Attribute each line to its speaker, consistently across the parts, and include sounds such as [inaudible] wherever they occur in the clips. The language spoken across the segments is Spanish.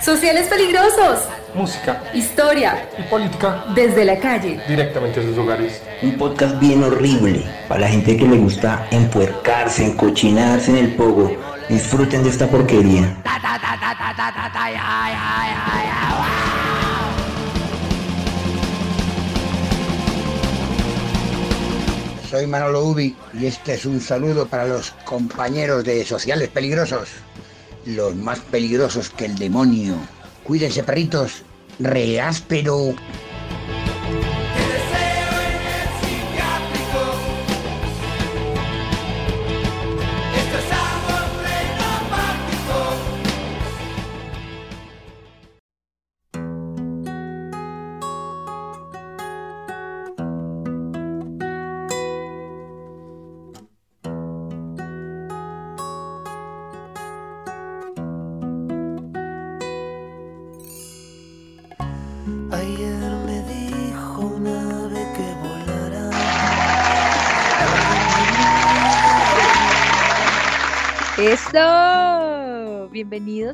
Speaker 1: Sociales peligrosos.
Speaker 2: Música.
Speaker 1: Historia.
Speaker 2: Y política.
Speaker 1: Desde la calle.
Speaker 2: Directamente a sus hogares.
Speaker 3: Un podcast bien horrible para la gente que le gusta empuercarse, encochinarse en el pogo. Disfruten de esta porquería.
Speaker 4: Soy Manolo Ubi y este es un saludo para los compañeros de Sociales Peligrosos. Los más peligrosos que el demonio. Cuídense, perritos. Reáspero.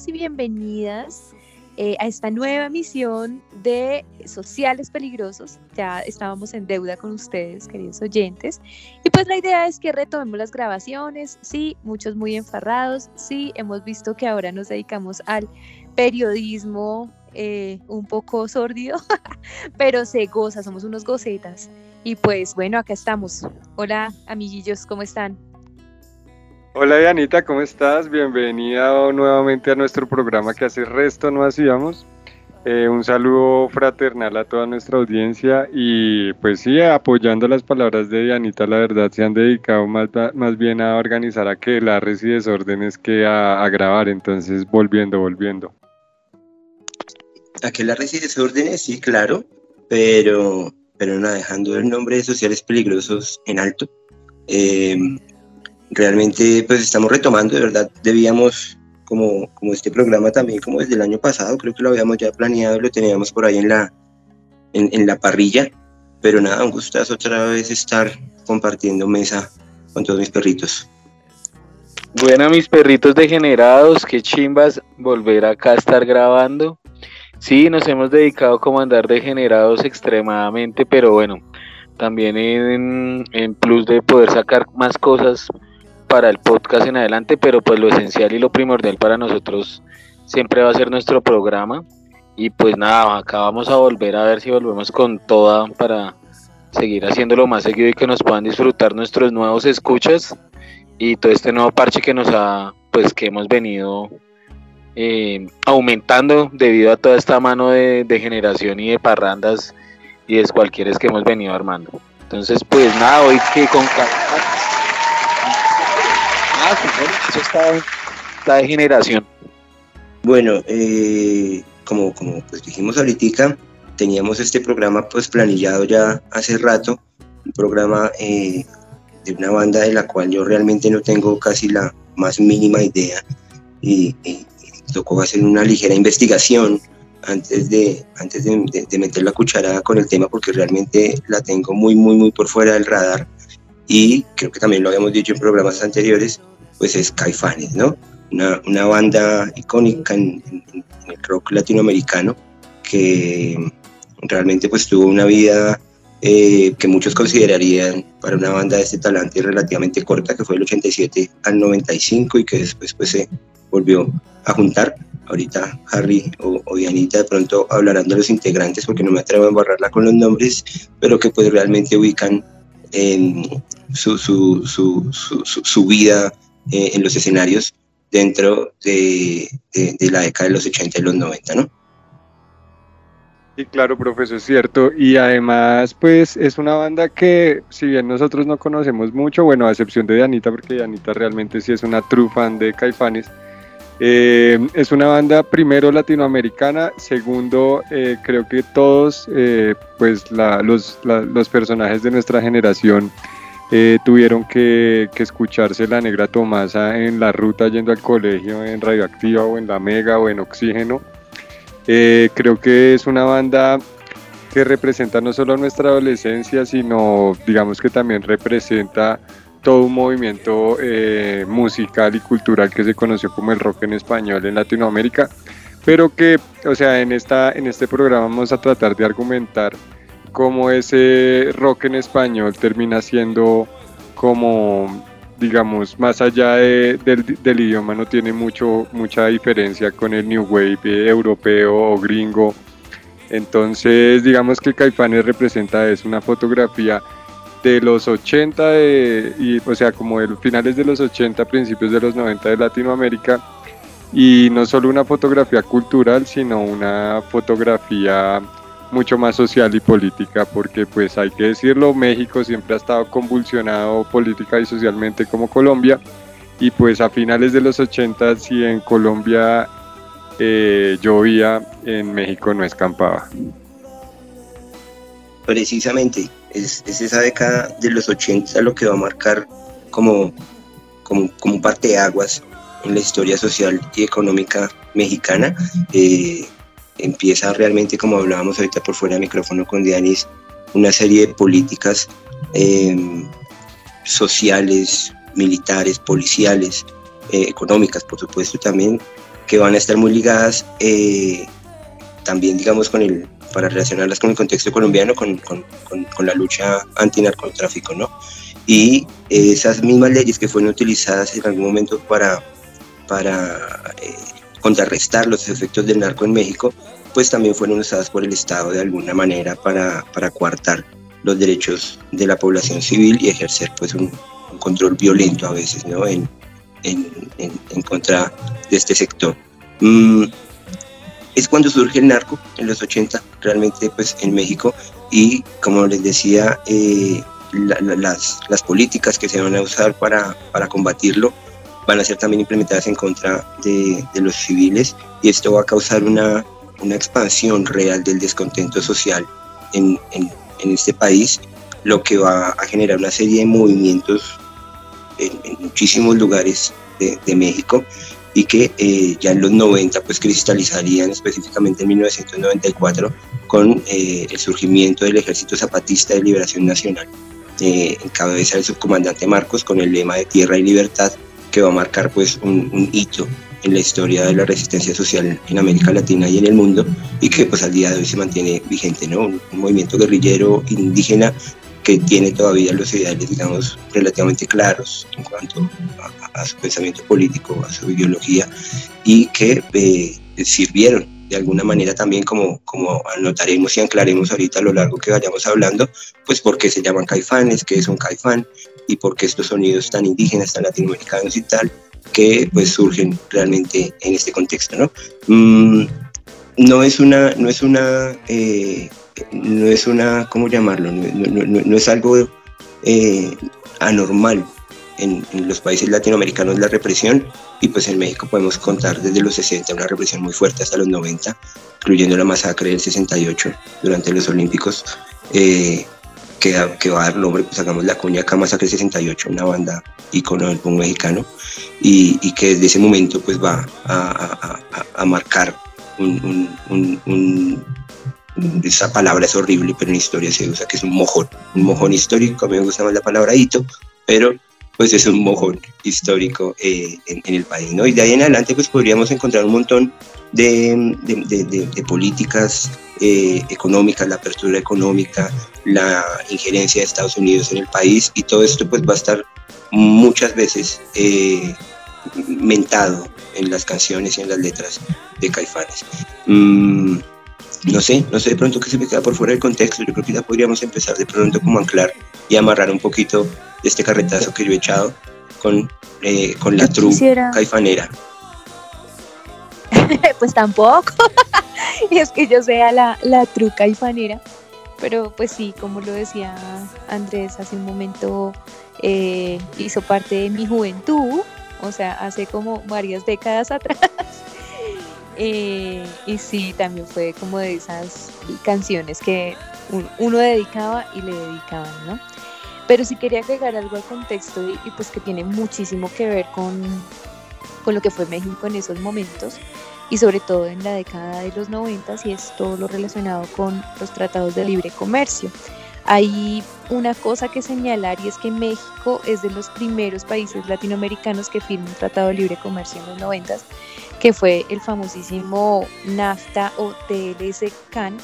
Speaker 5: Y bienvenidas eh, a esta nueva misión de Sociales Peligrosos. Ya estábamos en deuda con ustedes, queridos oyentes. Y pues la idea es que retomemos las grabaciones. Sí, muchos muy enfarrados. Sí, hemos visto que ahora nos dedicamos al periodismo eh, un poco sórdido, [laughs] pero se goza, somos unos gocetas. Y pues bueno, acá estamos. Hola, amiguillos, ¿cómo están?
Speaker 6: Hola Dianita, ¿cómo estás? Bienvenida nuevamente a nuestro programa que hace resto no hacíamos. Eh, un saludo fraternal a toda nuestra audiencia y pues sí, apoyando las palabras de Dianita, la verdad se han dedicado más, más bien a organizar aquelarres y desórdenes que a, a grabar, entonces volviendo, volviendo.
Speaker 3: Aquelarres y desórdenes, sí, claro, pero, pero no dejando el nombre de sociales peligrosos en alto. Eh, realmente pues estamos retomando, de verdad debíamos como, como este programa también como desde el año pasado, creo que lo habíamos ya planeado, lo teníamos por ahí en la, en, en la parrilla, pero nada, un gustazo otra vez estar compartiendo mesa con todos mis perritos.
Speaker 7: Bueno, mis perritos degenerados, qué chimbas volver acá a estar grabando. Sí, nos hemos dedicado como a andar degenerados extremadamente, pero bueno, también en, en plus de poder sacar más cosas para el podcast en adelante, pero pues lo esencial y lo primordial para nosotros siempre va a ser nuestro programa. Y pues nada, acá vamos a volver a ver si volvemos con toda para seguir haciéndolo más seguido y que nos puedan disfrutar nuestros nuevos escuchas y todo este nuevo parche que nos ha, pues que hemos venido eh, aumentando debido a toda esta mano de, de generación y de parrandas y de cualquiera que hemos venido armando. Entonces, pues nada, hoy que con eso está la degeneración.
Speaker 3: Bueno, eh, como, como pues dijimos ahorita, teníamos este programa pues planillado ya hace rato, un programa eh, de una banda de la cual yo realmente no tengo casi la más mínima idea y, y, y tocó hacer una ligera investigación antes de, antes de, de, de, meter la cucharada con el tema porque realmente la tengo muy, muy, muy por fuera del radar y creo que también lo habíamos dicho en programas anteriores, pues es Caifanes, ¿no? Una, una banda icónica en, en, en, el rock latinoamericano que realmente pues tuvo una vida eh, que muchos considerarían para una banda de este talante relativamente corta, que fue del 87 al 95 y que después pues se volvió a juntar. Ahorita Harry o, o Dianita de pronto hablarán de los integrantes porque no me atrevo a embarrarla con los nombres, pero que pues realmente ubican en su, su, su, su, su vida eh, en los escenarios dentro de, de, de, la década de los 80 y los 90, ¿no?
Speaker 6: Sí, claro, profesor, es cierto. Y además, pues es una banda que, si bien nosotros no conocemos mucho, bueno, a excepción de Dianita, porque Dianita realmente sí es una true fan de Caifanes, eh, es una banda primero latinoamericana, segundo eh, creo que todos eh, pues la, los, la, los, personajes de nuestra generación eh, tuvieron que, que, escucharse la negra Tomasa en la ruta yendo al colegio en Radioactiva o en La Mega o en Oxígeno. Eh, creo que es una banda que representa no solo nuestra adolescencia, sino digamos que también representa todo un movimiento eh, musical y cultural que se conoció como el rock en español en Latinoamérica, pero que, o sea, en, esta, en este programa vamos a tratar de argumentar cómo ese rock en español termina siendo como, digamos, más allá de- del, del idioma, no tiene mucho, mucha diferencia con el New Wave eh, europeo o gringo. Entonces, digamos que Caifanes representa es una fotografía de los 80, de- y, o sea, como de finales de los 80, principios de los 90 de Latinoamérica, y no solo una fotografía cultural, sino una fotografía mucho más social y política, porque pues hay que decirlo, México siempre ha estado convulsionado política y socialmente como Colombia, y pues a finales de los 80, si en Colombia eh, llovía, en México no escampaba.
Speaker 3: Precisamente, es, es esa década de los 80 lo que va a marcar como, como, como parte de aguas en la historia social y económica mexicana. Eh, empieza realmente, como hablábamos ahorita por fuera de micrófono con Dianis, una serie de políticas eh, sociales, militares, policiales, eh, económicas, por supuesto, también, que van a estar muy ligadas eh, también, digamos, con el, para relacionarlas con el contexto colombiano, con, con, con, la lucha antinarcotráfico, ¿no? Y esas mismas leyes que fueron utilizadas en algún momento para, para eh, contrarrestar los efectos del narco en México, pues también fueron usadas por el Estado de alguna manera para, para coartar los derechos de la población civil y ejercer pues un, un control violento a veces, ¿no? En, en, en, en contra de este sector. Mm, es cuando surge el narco, en los 80, realmente pues en México, y como les decía, eh, la, la, las, las políticas que se van a usar para, para combatirlo van a ser también implementadas en contra de, de los civiles y esto va a causar una, una expansión real del descontento social en, en, en, este país, lo que va a generar una serie de movimientos en, en muchísimos lugares de, de México y que eh, ya en los 90 pues cristalizarían específicamente en 1994 con eh, el surgimiento del Ejército Zapatista de Liberación Nacional eh, en cabeza del subcomandante Marcos con el lema de Tierra y Libertad que va a marcar pues un, un, hito en la historia de la resistencia social en América Latina y en el mundo y que pues al día de hoy se mantiene vigente, ¿no? Un, un movimiento guerrillero indígena que tiene todavía los ideales, digamos, relativamente claros en cuanto a, a su pensamiento político, a su ideología, y que eh, sirvieron de alguna manera también, como, como anotaremos y anclaremos ahorita a lo largo que vayamos hablando, pues porque se llaman caifanes, que es un caifán, y porque estos sonidos tan indígenas, tan latinoamericanos y tal, que pues surgen realmente en este contexto, ¿no? Mm, no es una, no es una eh, no es una, ¿cómo llamarlo? No, no, no, no es algo eh, anormal en, los países latinoamericanos la represión y pues en México podemos contar desde los 60 una represión muy fuerte hasta los 90, incluyendo la masacre del 68 durante los Olímpicos, eh, que, que, va a dar nombre, pues hagamos la cuña acá, Masacre 68, una banda icono del punk mexicano, y, y, que desde ese momento pues va a, a, a marcar un, un, un esa palabra es horrible, pero en historia se usa que es un mojón, un mojón histórico, a mí me gusta más la palabra hito, pero pues es un mojón histórico eh, en, en, el país, ¿no? Y de ahí en adelante pues podríamos encontrar un montón de, de, de, de políticas eh, económicas, la apertura económica, la injerencia de Estados Unidos en el país y todo esto pues va a estar muchas veces eh, mentado en las canciones y en las letras de Caifanes. Mm, no sé, no sé de pronto que se me queda por fuera del contexto, yo creo que ya podríamos empezar de pronto como anclar y amarrar un poquito de este carretazo que yo he echado con, eh, con la tru quisiera... caifanera. [laughs]
Speaker 5: pues tampoco, [laughs] es que yo sea la, la tru caifanera, pero pues sí, como lo decía Andrés hace un momento, eh, hizo parte de mi juventud, o sea, hace como varias décadas [laughs] atrás. Eh, y sí, también fue como de esas canciones que uno dedicaba y le dedicaban, ¿no? Pero sí quería agregar algo al contexto y, y, pues que tiene muchísimo que ver con, con lo que fue México en esos momentos y sobre todo en la década de los 90 y es todo lo relacionado con los tratados de libre comercio. Hay una cosa que señalar y es que México es de los primeros países latinoamericanos que firma un tratado de libre comercio en los 90, que fue el famosísimo NAFTA o TLS-CAN,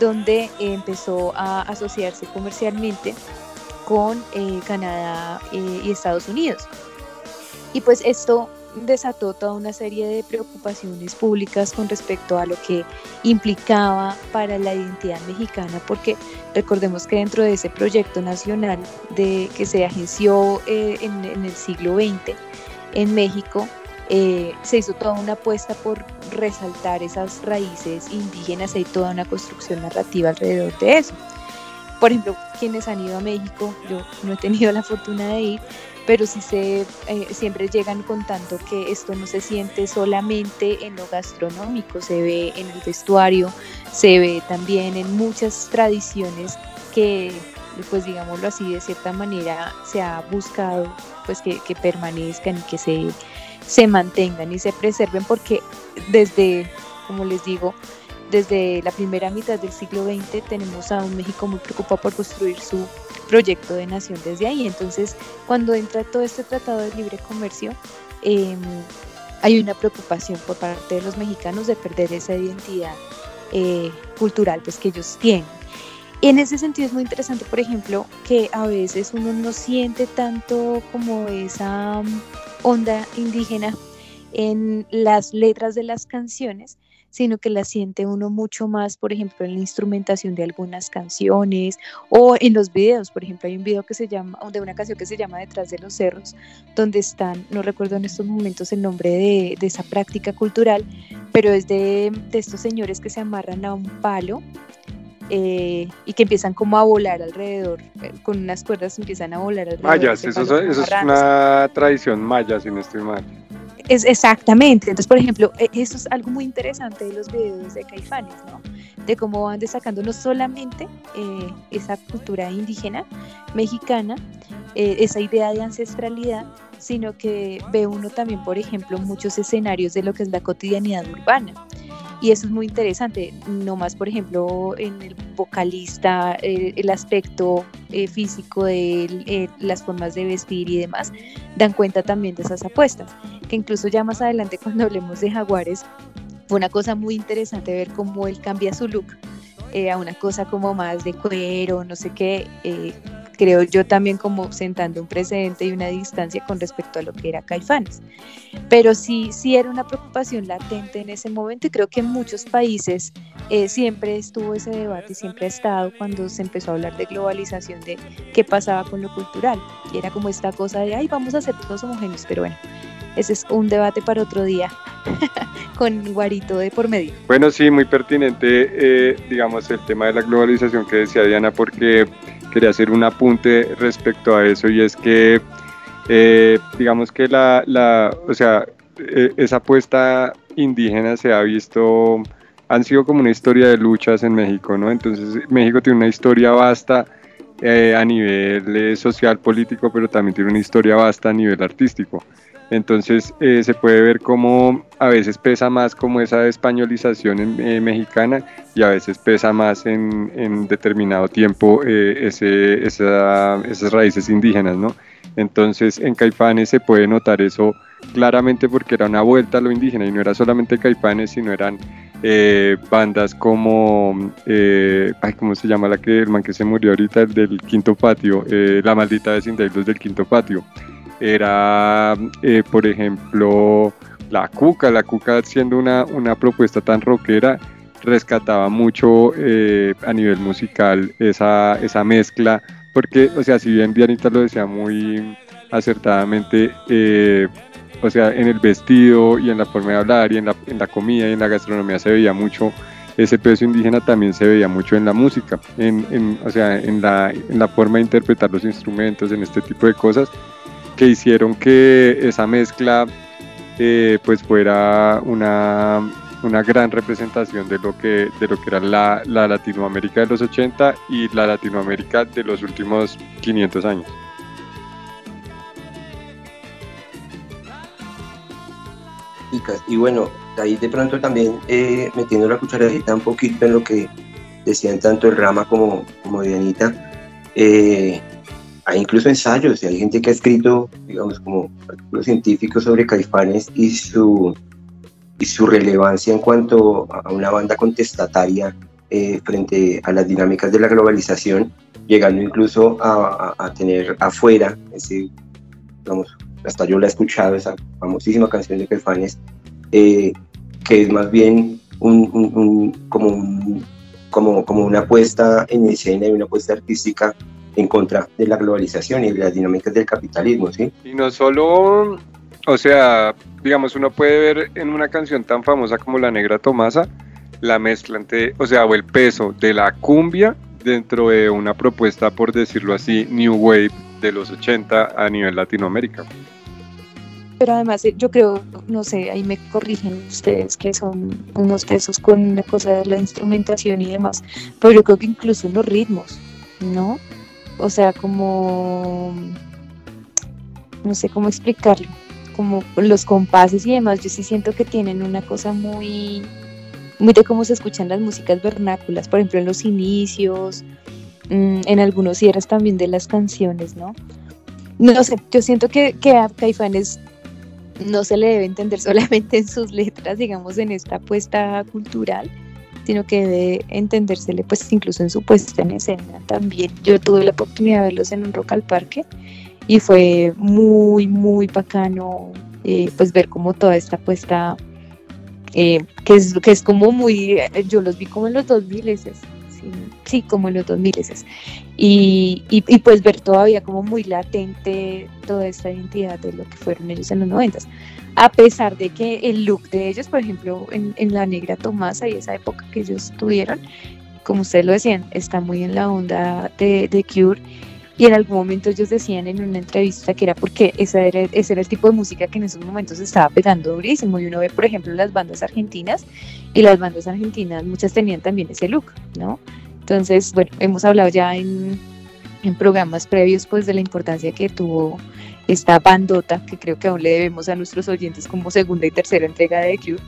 Speaker 5: donde empezó a asociarse comercialmente con eh, Canadá eh, y Estados Unidos. Y pues esto desató toda una serie de preocupaciones públicas con respecto a lo que implicaba para la identidad mexicana, porque recordemos que dentro de ese proyecto nacional de, que se agenció eh, en, el siglo XX en México, eh, se hizo toda una apuesta por resaltar esas raíces indígenas, hay toda una construcción narrativa alrededor de eso. Por ejemplo, quienes han ido a México, yo no he tenido la fortuna de ir, pero sí se, eh, siempre llegan contando que esto no se siente solamente en lo gastronómico, se ve en el vestuario, se ve también en muchas tradiciones que, pues digámoslo así, de cierta manera se ha buscado pues que, que permanezcan y que se, se mantengan y se preserven porque desde, como les digo, desde la primera mitad del siglo XX tenemos a un México muy preocupado por construir su proyecto de nación desde ahí. Entonces, cuando entra todo este tratado de libre comercio, em, hay una preocupación por parte de los mexicanos de perder esa identidad eh, cultural pues, que ellos tienen. Y en ese sentido es muy interesante, por ejemplo, que a veces uno no siente tanto como esa mm, onda indígena en las letras de las canciones, sino que la siente uno mucho más, por ejemplo, en la instrumentación de algunas canciones o en los videos. Por ejemplo, hay un video que se llama, de una canción que se llama Detrás de los Cerros, donde están, no recuerdo en estos momentos el nombre de, esa práctica cultural, pero es de, estos señores que se amarran a un palo eh, y que empiezan como a volar alrededor, eh, con unas cuerdas empiezan a volar alrededor.
Speaker 6: Mayas, eso, eso es una tradición maya, si no estoy mal.
Speaker 5: Es exactamente. Entonces, por ejemplo, e, eso es algo muy interesante de los videos de Caifanes, ¿no? De cómo van destacando no solamente eh, esa cultura indígena mexicana, eh, esa idea de ancestralidad, sino que ve uno también, por ejemplo, muchos escenarios de lo que es la cotidianidad urbana. Y eso es muy interesante, no más, por ejemplo, en el vocalista, el, aspecto eh, físico de las formas de vestir y demás, dan cuenta también de esas apuestas que incluso ya más adelante [laughs] cuando hablemos de jaguares, fue una cosa muy interesante ver cómo él cambia su look eh, a una cosa como más de cuero, no sé qué, eh, creo yo también como sentando un precedente y una distancia con respecto a lo que era Caifanes. Pero sí, sí era una preocupación latente en ese momento y creo que en muchos países eh, siempre estuvo ese debate siempre ha estado cuando se empezó a hablar de globalización, de qué pasaba con lo cultural. Y era como esta cosa de, ay, vamos a ser todos homogéneos, pero bueno, ese es un debate para otro día, [laughs] con Guarito de por medio.
Speaker 6: Bueno, sí, muy pertinente, eh, digamos, el tema de la globalización que decía Diana, porque quería hacer un apunte respecto a eso y es que, eh, digamos que la, la o sea, eh, esa apuesta indígena se ha visto, han sido como una historia de luchas en México, ¿no? Entonces México tiene una historia vasta a nivel social, político, pero también tiene una historia vasta a nivel artístico. Entonces eh, se puede ver cómo a veces pesa más como esa españolización eh, mexicana y a veces pesa más en, determinado tiempo eh, esas raíces indígenas, ¿no? Entonces en Caifanes se puede notar eso claramente porque era una vuelta a lo indígena y no era solamente Caifanes, sino eran bandas como, ay, ¿cómo se llama la que el man que se murió ahorita, el del Quinto Patio? la maldita vecindad del Quinto Patio era, eh, por ejemplo, la Cuca. La Cuca siendo una, una propuesta tan rockera, rescataba mucho eh, a nivel musical esa, esa mezcla, porque, o sea, si bien Dianita lo decía muy acertadamente, eh, o sea, en el vestido y en la forma de hablar y en la, en la comida y en la gastronomía se veía mucho ese peso indígena también se veía mucho en la música, en, en, o sea, en la, en la forma de interpretar los instrumentos, en este tipo de cosas que hicieron que esa mezcla eh, pues fuera una, una, gran representación de lo que, de lo que era la, la, Latinoamérica de los 80 y la Latinoamérica de los últimos 500 años.
Speaker 3: Y bueno, ahí de pronto también eh, metiendo la cucharadita un poquito en lo que decían tanto el Rama como, como Dianita, Eh, hay incluso ensayos, y hay gente que ha escrito, digamos, como artículos científicos sobre Caifanes y su, y su relevancia en cuanto a una banda contestataria eh, frente a las dinámicas de la globalización, llegando incluso a, a- a tener afuera, ese, digamos, hasta yo la he escuchado, esa famosísima canción de Caifanes, eh, que es más bien un, un- un- como, como, como una puesta en escena y una puesta artística en contra de la globalización y de las dinámicas del capitalismo, ¿sí?
Speaker 6: Y no solo, o sea, digamos, uno puede ver en una canción tan famosa como La Negra Tomasa, la mezcla entre, o sea, o el peso de la cumbia dentro de una propuesta, por decirlo así, New Wave de los 80 a nivel Latinoamérica.
Speaker 5: Pero además eh, yo creo, no sé, ahí me corrigen ustedes que son unos tesos con la cosa de la instrumentación y demás, pero yo creo que incluso en los ritmos, ¿no? O sea, como, no sé cómo explicarlo, como los compases y demás, yo sí siento que tienen una cosa muy, muy de cómo se escuchan las músicas vernáculas, por ejemplo en los inicios, mm, en algunos cierres también de las canciones, ¿no? No sé, yo siento que, que a Caifanes no se le debe entender [laughs] solamente en sus letras, digamos, en esta apuesta cultural, sino que debe entendérsele pues incluso en su puesta en escena también. Yo tuve la oportunidad de verlos en un Rock al Parque y fue muy, muy bacano eh, pues ver como toda esta puesta, eh, que, es, que es como muy, yo los vi como en los 2000 sí, sí, como en los 2000 y, y, y, pues ver todavía como muy latente toda esta identidad de lo que fueron ellos en los 90 a pesar de que el look de ellos, por ejemplo, en, en La Negra Tomasa y esa época que ellos tuvieron, como ustedes lo decían, está muy en la onda de, de Cure. Y en algún momento ellos decían en una entrevista que era porque esa era, ese era el tipo de música que en esos momentos estaba pegando durísimo. Y uno ve, por ejemplo, las bandas argentinas, y las bandas argentinas muchas tenían también ese look, ¿no? Entonces, bueno, hemos hablado ya en, en programas previos pues de la importancia que tuvo esta bandota que creo que aún le debemos a nuestros oyentes como segunda y tercera entrega de Cure,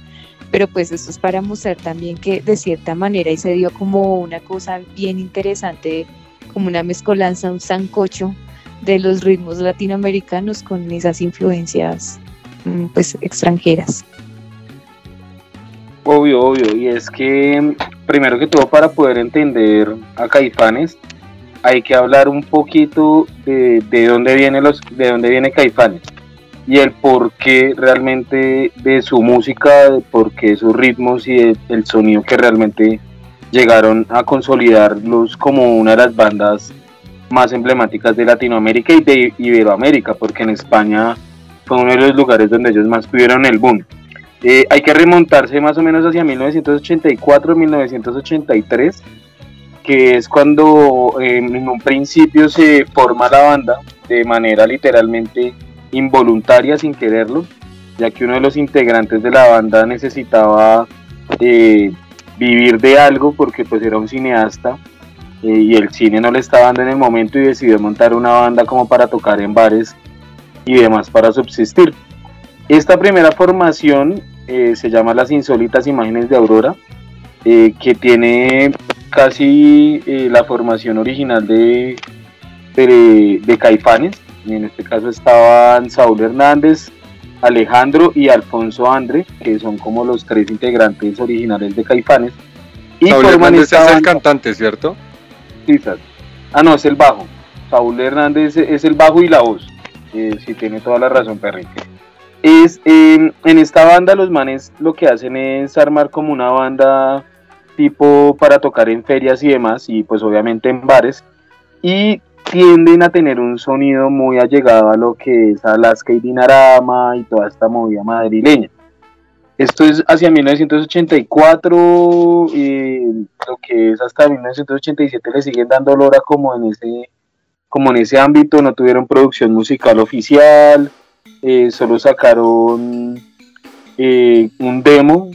Speaker 5: pero pues esto es para mostrar también que de cierta manera y se dio como una cosa bien interesante, como una mezcolanza, un sancocho de los ritmos latinoamericanos con esas influencias pues extranjeras.
Speaker 7: Obvio, obvio, y es que primero que todo para poder entender a Caifanes hay que hablar un poquito de, de dónde viene los de dónde viene Caifanes y el por qué realmente de su música, de por sus ritmos y el, el sonido que realmente llegaron a consolidarlos como una de las bandas más emblemáticas de Latinoamérica y de Iberoamérica, porque en España fue uno de los lugares donde ellos más tuvieron el boom. Eh, hay que remontarse más o menos hacia 1984-1983 que es cuando eh, en un principio se forma la banda de manera literalmente involuntaria sin quererlo, ya que uno de los integrantes de la banda necesitaba eh, vivir de algo porque pues era un cineasta eh, y el cine no le estaba dando en el momento y decidió montar una banda como para tocar en bares y demás para subsistir. Esta primera formación se llama Las Insólitas Imágenes de Aurora, que tiene casi eh, la formación original de, de, de, Caifanes. En este caso estaban Saúl Hernández, Alejandro y Alfonso Andre, que son como los tres integrantes originales de Caifanes.
Speaker 6: Y Saúl Hernández es el cantante, ¿cierto?
Speaker 7: Sí, Ah, no, es el bajo. Saúl Hernández es el bajo y la voz. Eh, si tiene toda la razón, Perry. Es, eh, en esta banda los manes lo que hacen es armar como una banda tipo para tocar en ferias y demás, y pues obviamente en bares, y tienden a tener un sonido muy allegado a lo que es Alaska y Dinarama y toda esta movida madrileña. Esto es hacia 1984, y lo que es hasta 1987 le siguen dando lora como en ese, como en ese ámbito, no tuvieron producción musical oficial, eh, solo sacaron eh, un demo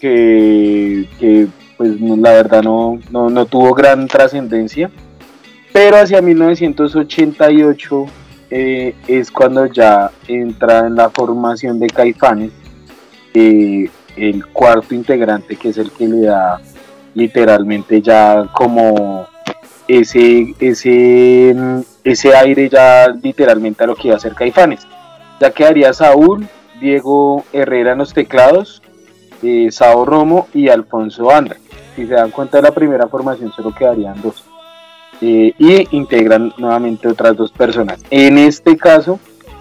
Speaker 7: que, pues la verdad no, no, no tuvo gran trascendencia. Pero hacia 1988 eh, es cuando ya entra en la formación de Caifanes eh, el cuarto integrante que es el que le da literalmente ya como ese, ese, ese aire ya literalmente a lo que iba a ser Caifanes. Ya quedaría Saúl, Diego Herrera en los teclados, eh, Sao Romo y Alfonso Andra. Si se dan cuenta de la primera formación solo quedarían dos. Eh, y integran nuevamente otras dos personas. En este caso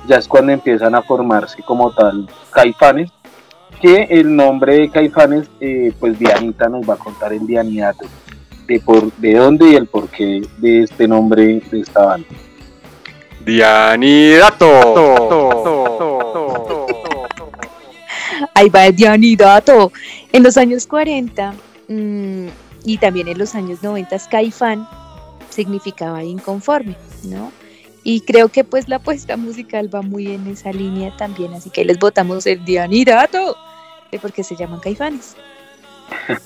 Speaker 7: ya es cuando empiezan a formarse como tal Caifanes, que el nombre de Caifanes, eh, pues Dianita nos va a contar el Dianidato, de, por, de dónde y el porqué de este nombre de esta banda.
Speaker 2: Dianidato.
Speaker 5: Ahí va el Dianidato. En los años 40 mm, y también en los años 90, Caifán significaba inconforme, ¿no? Y creo que pues la apuesta musical va muy en esa línea también, así que les votamos el Dianidato, de porque se llaman Caifanes. [laughs]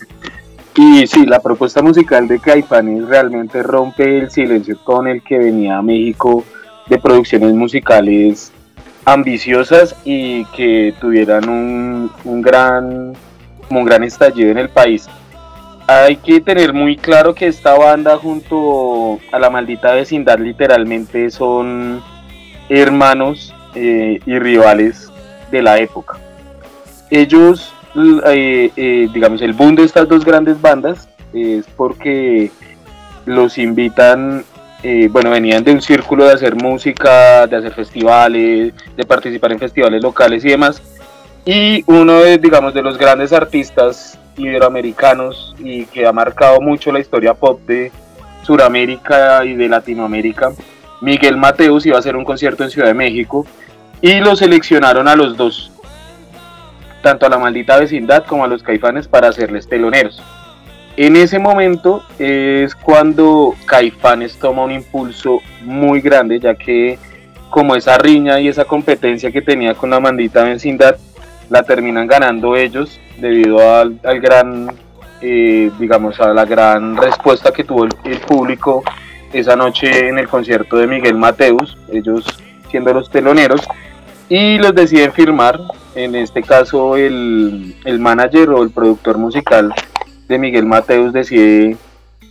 Speaker 7: Y sí, la propuesta musical de Caifanes realmente rompe el silencio con el que venía a México de producciones musicales ambiciosas y que tuvieran un, un gran un gran estallido en el país. Hay que tener muy claro que esta banda junto a la maldita vecindad literalmente son hermanos eh, y rivales de la época. Ellos, eh, eh, digamos, el boom de estas dos grandes bandas es porque los invitan, eh, bueno, venían de un círculo de hacer música, de hacer festivales, de participar en festivales locales y demás. Y uno de, digamos, de los grandes artistas iberoamericanos y que ha marcado mucho la historia pop de Sudamérica y de Latinoamérica, Miguel Mateus iba a hacer un concierto en Ciudad de México y lo seleccionaron a los dos, tanto a la maldita vecindad como a los caifanes para hacerles teloneros. En ese momento es cuando Caifanes toma un impulso muy grande, ya que como esa riña y esa competencia que tenía con la maldita vecindad, la terminan ganando ellos debido al, al gran, eh, digamos, a la gran respuesta que tuvo el, el público esa noche en el concierto de Miguel Mateus, ellos siendo los teloneros, y los deciden firmar, en este caso el, el manager o el productor musical de Miguel Mateus decide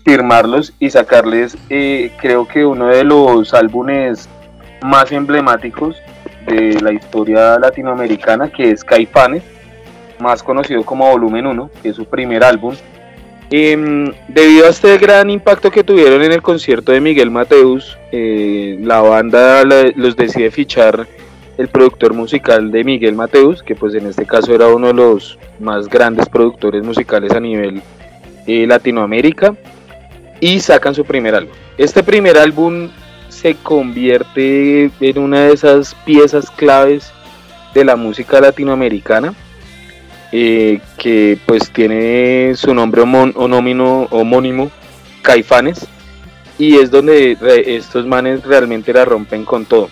Speaker 7: firmarlos y sacarles, eh, creo que uno de los álbumes más emblemáticos de la historia latinoamericana, que es Caifanes, más conocido como Volumen 1, que es su primer álbum. Em, debido a este gran impacto que tuvieron en el concierto de Miguel Mateus, eh, la banda los decide fichar el productor musical de Miguel Mateus, que pues en este caso era uno de los más grandes productores musicales a nivel eh, Latinoamérica, y sacan su primer álbum. Este primer álbum se convierte en una de esas piezas claves de la música latinoamericana, eh, que pues tiene su nombre homón- homónimo, homónimo, Caifanes, y es donde re- estos manes realmente la rompen con todo.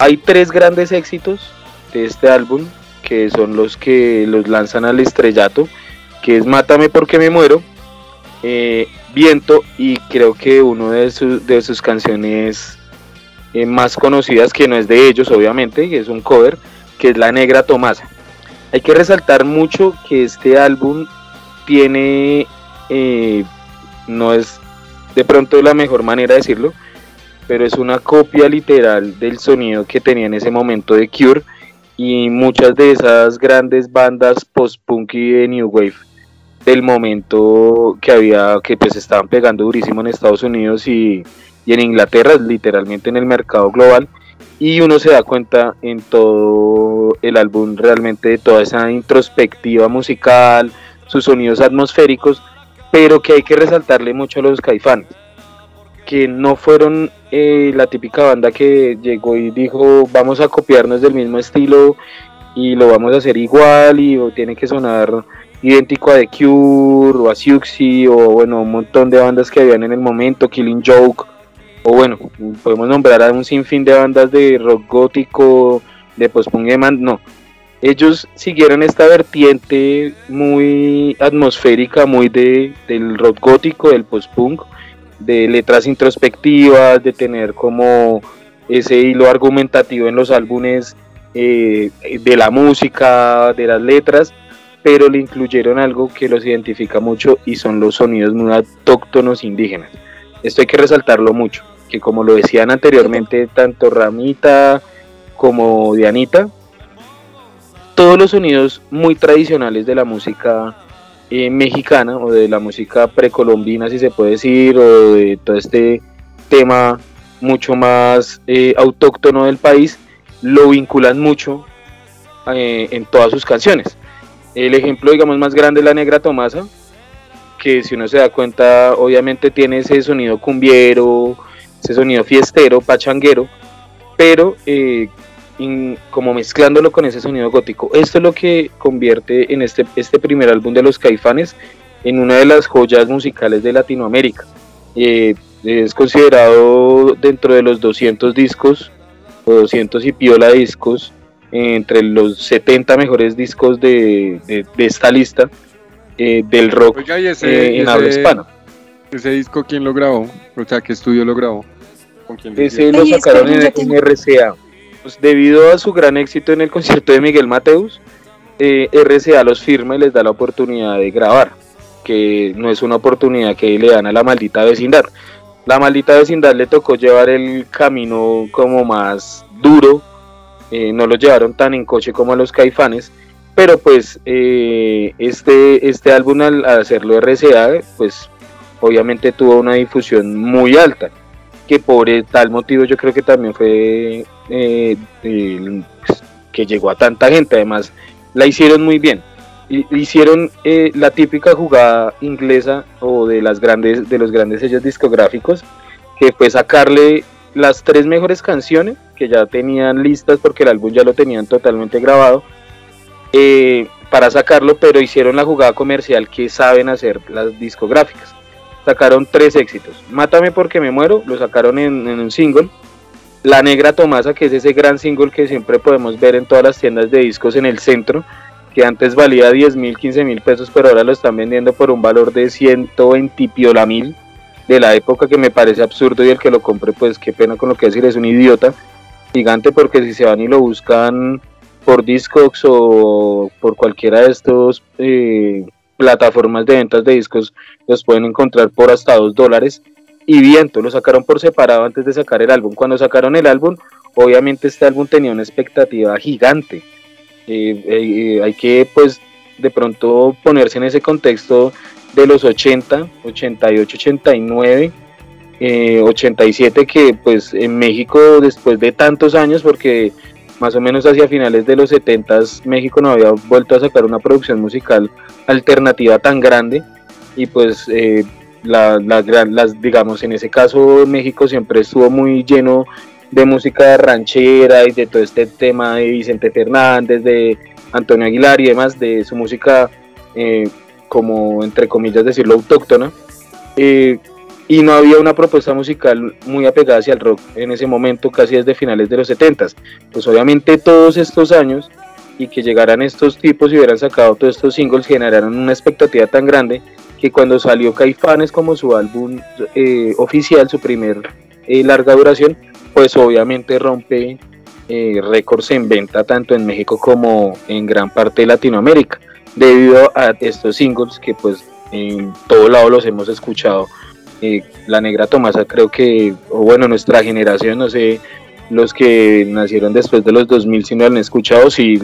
Speaker 7: Hay tres grandes éxitos de este álbum, que son los que los lanzan al estrellato, que es Mátame porque me muero, eh, Viento y creo que uno de, sus de sus canciones eh, más conocidas, que no es de ellos obviamente, que es un cover, que es La Negra Tomasa. Hay que resaltar mucho que este álbum tiene, eh, no es de pronto la mejor manera de decirlo, pero es una copia literal del sonido que tenía en ese momento de Cure y muchas de esas grandes bandas post-punk y de New Wave del momento que había, que pues estaban pegando durísimo en Estados Unidos y, y en Inglaterra, literalmente en el mercado global, y uno se da cuenta en todo el álbum realmente de toda esa introspectiva musical, sus sonidos atmosféricos, pero que hay que resaltarle mucho a los caifanes, que no fueron eh, la típica banda que llegó y dijo vamos a copiarnos del mismo estilo y lo vamos a hacer igual y o tiene que sonar idéntico a The Cure o a Siouxsie o bueno un montón de bandas que habían en el momento, Killing Joke o bueno, podemos nombrar a un sinfín de bandas de rock gótico, de post-punk no. Ellos siguieron esta vertiente muy atmosférica, muy de, del rock gótico, del post-punk, de letras introspectivas, de tener como ese hilo argumentativo en los álbumes eh, de la música, de las letras, pero le incluyeron algo que los identifica mucho y son los sonidos muy autóctonos indígenas. Esto hay que resaltarlo mucho, que como lo decían anteriormente tanto Ramita como Dianita, todos los sonidos muy tradicionales de la música eh, mexicana o de la música precolombina, si se puede decir, o de todo este tema mucho más eh, autóctono del país, lo vinculan mucho eh, en todas sus canciones. El ejemplo, digamos, más grande es La Negra Tomasa, que si uno se da cuenta, obviamente tiene ese sonido cumbiero, ese sonido fiestero, pachanguero, pero como mezclándolo con ese sonido gótico. Esto es lo que convierte en este, este primer álbum de los Caifanes en una de las joyas musicales de Latinoamérica. Eh, es considerado dentro de los 200 discos o 200 y piola discos entre los 70 mejores discos de, de esta lista eh, del rock
Speaker 6: Oiga, y ese,
Speaker 7: eh, en
Speaker 6: ese-
Speaker 7: habla hispana.
Speaker 6: ese disco, ¿quién lo grabó? O sea, ¿qué estudio lo grabó? ¿Con quién lo
Speaker 7: Ese lo
Speaker 5: Ay,
Speaker 7: sacaron en, en RCA. Pues debido a su gran éxito en el concierto de Miguel Mateus, eh, RCA los firma y les da la oportunidad de grabar, que no es una oportunidad que le dan a la maldita vecindad. La maldita vecindad le tocó llevar el camino como más duro, eh, no lo llevaron tan en coche como a los caifanes, pero pues eh, este, este álbum al, al hacerlo RCA, pues obviamente tuvo una difusión muy alta que por tal motivo yo creo que también fue eh, que llegó a tanta gente. Además, la hicieron muy bien. Hicieron eh, la típica jugada inglesa o de las grandes de los grandes sellos discográficos, que fue sacarle las tres mejores canciones que ya tenían listas porque el álbum ya lo tenían totalmente grabado eh, para sacarlo, pero hicieron la jugada comercial que saben hacer las discográficas sacaron tres éxitos. Mátame porque me muero, lo sacaron en, un single. La Negra Tomasa, que es ese gran single que siempre podemos ver en todas las tiendas de discos en el centro, que antes valía 10 mil, 15 mil pesos, pero ahora lo están vendiendo por un valor de 120 piola mil de la época que me parece absurdo y el que lo compre, pues qué pena con lo que decir, es un idiota gigante porque si se van y lo buscan por Discogs o por cualquiera de estos eh, plataformas de ventas de discos, los pueden encontrar por hasta 2 dólares. Y viento, lo sacaron por separado antes de sacar el álbum. Cuando sacaron el álbum, obviamente este álbum tenía una expectativa gigante. Eh, eh, hay que, pues, de pronto ponerse en ese contexto de los 80, 88, 89, eh, 87, que pues en México, después de tantos años, porque más o menos hacia finales de los 70 México no había vuelto a sacar una producción musical alternativa tan grande. Y pues eh, la, las digamos en ese caso México siempre estuvo muy lleno de música ranchera y de todo este tema de Vicente Fernández de Antonio Aguilar y demás de su música eh, como entre comillas decirlo autóctona. Eh, y no había una propuesta musical muy apegada hacia el rock en ese momento casi desde finales de los 70 pues obviamente todos estos años y que llegaran estos tipos y hubieran sacado todos estos singles generaron una expectativa tan grande que cuando salió Caifanes como su álbum eh, oficial, su primer eh, larga duración, pues obviamente rompe eh, récords en venta tanto en México como en gran parte de Latinoamérica, debido a estos singles que pues en todo lado los hemos escuchado. Eh, la Negra Tomasa creo que, o bueno, nuestra generación, no sé, los que nacieron después de los 2000 si no lo han escuchado, si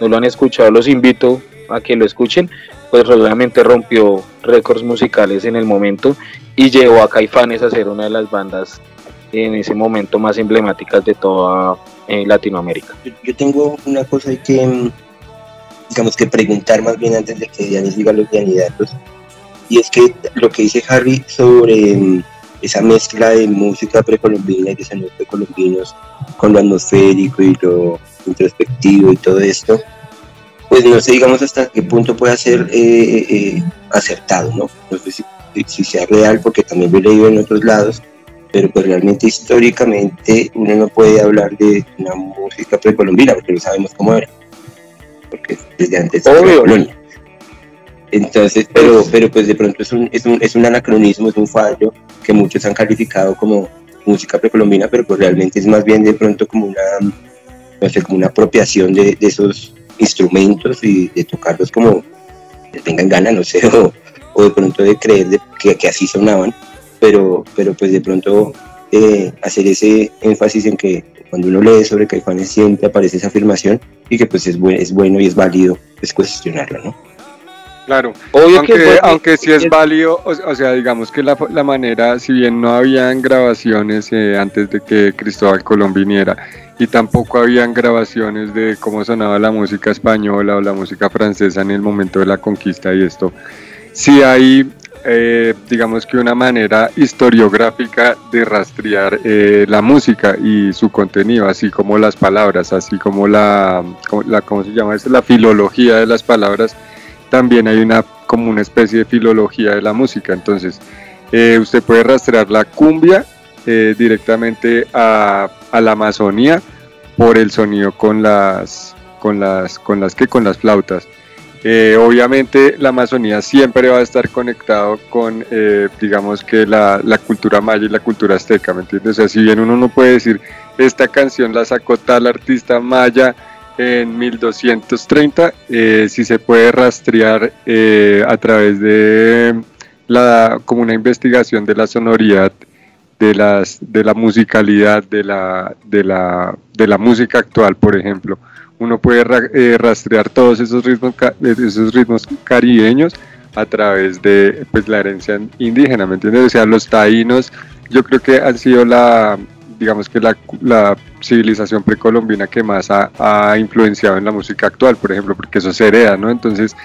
Speaker 7: no lo han escuchado los invito a que lo escuchen, pues obviamente rompió récords musicales en el momento y llevó a Caifanes a ser una de las bandas en ese momento más emblemáticas de toda eh, Latinoamérica.
Speaker 3: Yo, tengo una cosa que, mm, digamos que preguntar más bien antes de que Dianis diga los candidatos. Y es que lo que dice Harry sobre mm, esa mezcla de música precolombina y de sonidos precolombinos con lo atmosférico y lo introspectivo y todo esto, pues no sé, digamos, hasta qué punto puede ser eh, eh, acertado, ¿no? No sé si, sea real, porque también lo he leído en otros lados, pero pues realmente históricamente uno no puede hablar de una música precolombina, porque no sabemos cómo era, porque desde antes era
Speaker 7: Obvio.
Speaker 3: colonia. Entonces, pero, pero pues de pronto es un, es, un, es un anacronismo, es un fallo que muchos han calificado como música precolombina, pero pues realmente es más bien de pronto como una, no sé, como una apropiación de, de esos instrumentos y de tocarlos como tengan gana, no sé, [laughs] o, o de pronto de creer de- que, que así sonaban. pero, pero pues de pronto eh, hacer ese énfasis en que cuando uno lee sobre Caifanes siempre aparece esa afirmación y que pues es, buen, es bueno y es válido es cuestionarlo, ¿no?
Speaker 6: Claro,
Speaker 7: Obvio
Speaker 6: aunque,
Speaker 7: que
Speaker 6: aunque sí es válido, o, o sea, digamos que la, la manera, si bien no habían grabaciones eh, antes de que Cristóbal Colón viniera, y tampoco habían grabaciones de cómo sonaba la música española o la música francesa en el momento de la conquista y esto, sí hay, eh, digamos que una manera historiográfica de rastrear eh, la música y su contenido, así como las palabras, así como la, la ¿cómo se llama eso? La filología de las palabras también hay una como una especie de filología de la música. Entonces, eh, usted puede rastrear la cumbia eh, directamente a, la Amazonía por el sonido con las con las con las que con las flautas. Eh, obviamente la Amazonía siempre va a estar conectado con, digamos que la, la cultura maya y la cultura azteca, ¿me entiendes? O sea, si bien uno no puede decir, esta canción la sacó tal artista maya en 1230, eh, si se puede rastrear eh, a través de la, como una investigación de la sonoridad, de, las, de la musicalidad, de la, de, la, de la música actual, por ejemplo. Uno puede ra- eh, rastrear todos esos ritmos, esos ritmos caribeños a través de pues, la herencia indígena, ¿me entiendes? O sea, los taínos, yo creo que han sido la, digamos que la, la civilización precolombina que más ha, ha influenciado en la música actual, por ejemplo, porque eso se hereda, ¿no? Entonces,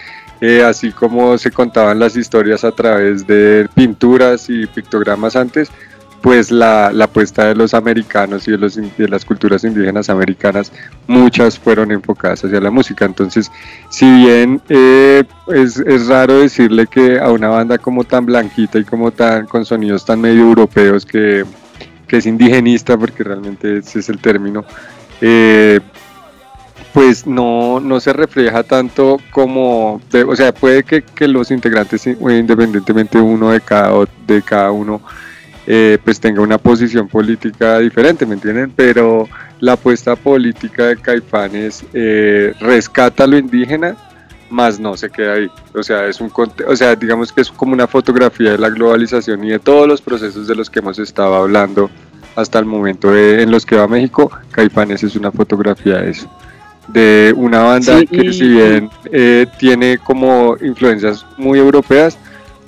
Speaker 6: eh, así como se contaban las historias a través de pinturas y pictogramas antes, pues la, la apuesta de los americanos y de, los, de las culturas indígenas americanas, muchas fueron enfocadas hacia la música. Entonces, si bien eh, es, es raro decirle que a una banda como tan blanquita y como tan con sonidos tan medio europeos que, que es indigenista, porque realmente ese es el término, eh, pues no, no se refleja tanto como, o sea, puede que, que los integrantes, eh, independientemente uno de cada, de cada uno, eh, pues tenga una posición política diferente, ¿me entienden? Pero la apuesta política de Caifanes eh, rescata lo indígena, más no se queda ahí. O sea, es un, conte- o sea, digamos que es como una fotografía de la globalización y de todos los procesos de los que hemos estado hablando hasta el momento de- en los que va México. Caifanes es una fotografía de eso. De una banda
Speaker 7: Sí,
Speaker 6: que
Speaker 7: y-
Speaker 6: si bien eh, tiene como influencias muy europeas,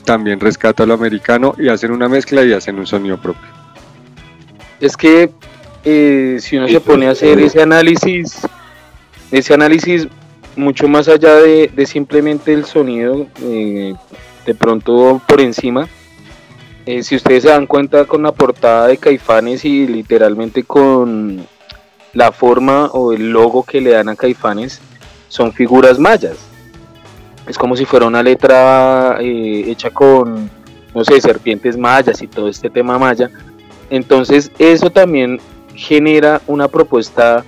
Speaker 6: también rescata lo americano y hacen una mezcla y hacen un sonido propio.
Speaker 7: Es que eh, si uno se pone a hacer ese análisis, ese análisis mucho más allá de, de simplemente el sonido, eh, de pronto por encima, eh, si ustedes se dan cuenta con la portada de Caifanes y literalmente con la forma o el logo que le dan a Caifanes, son figuras mayas. Es como si fuera una letra eh, hecha con, no sé, serpientes mayas y todo este tema maya. Entonces eso también genera una propuesta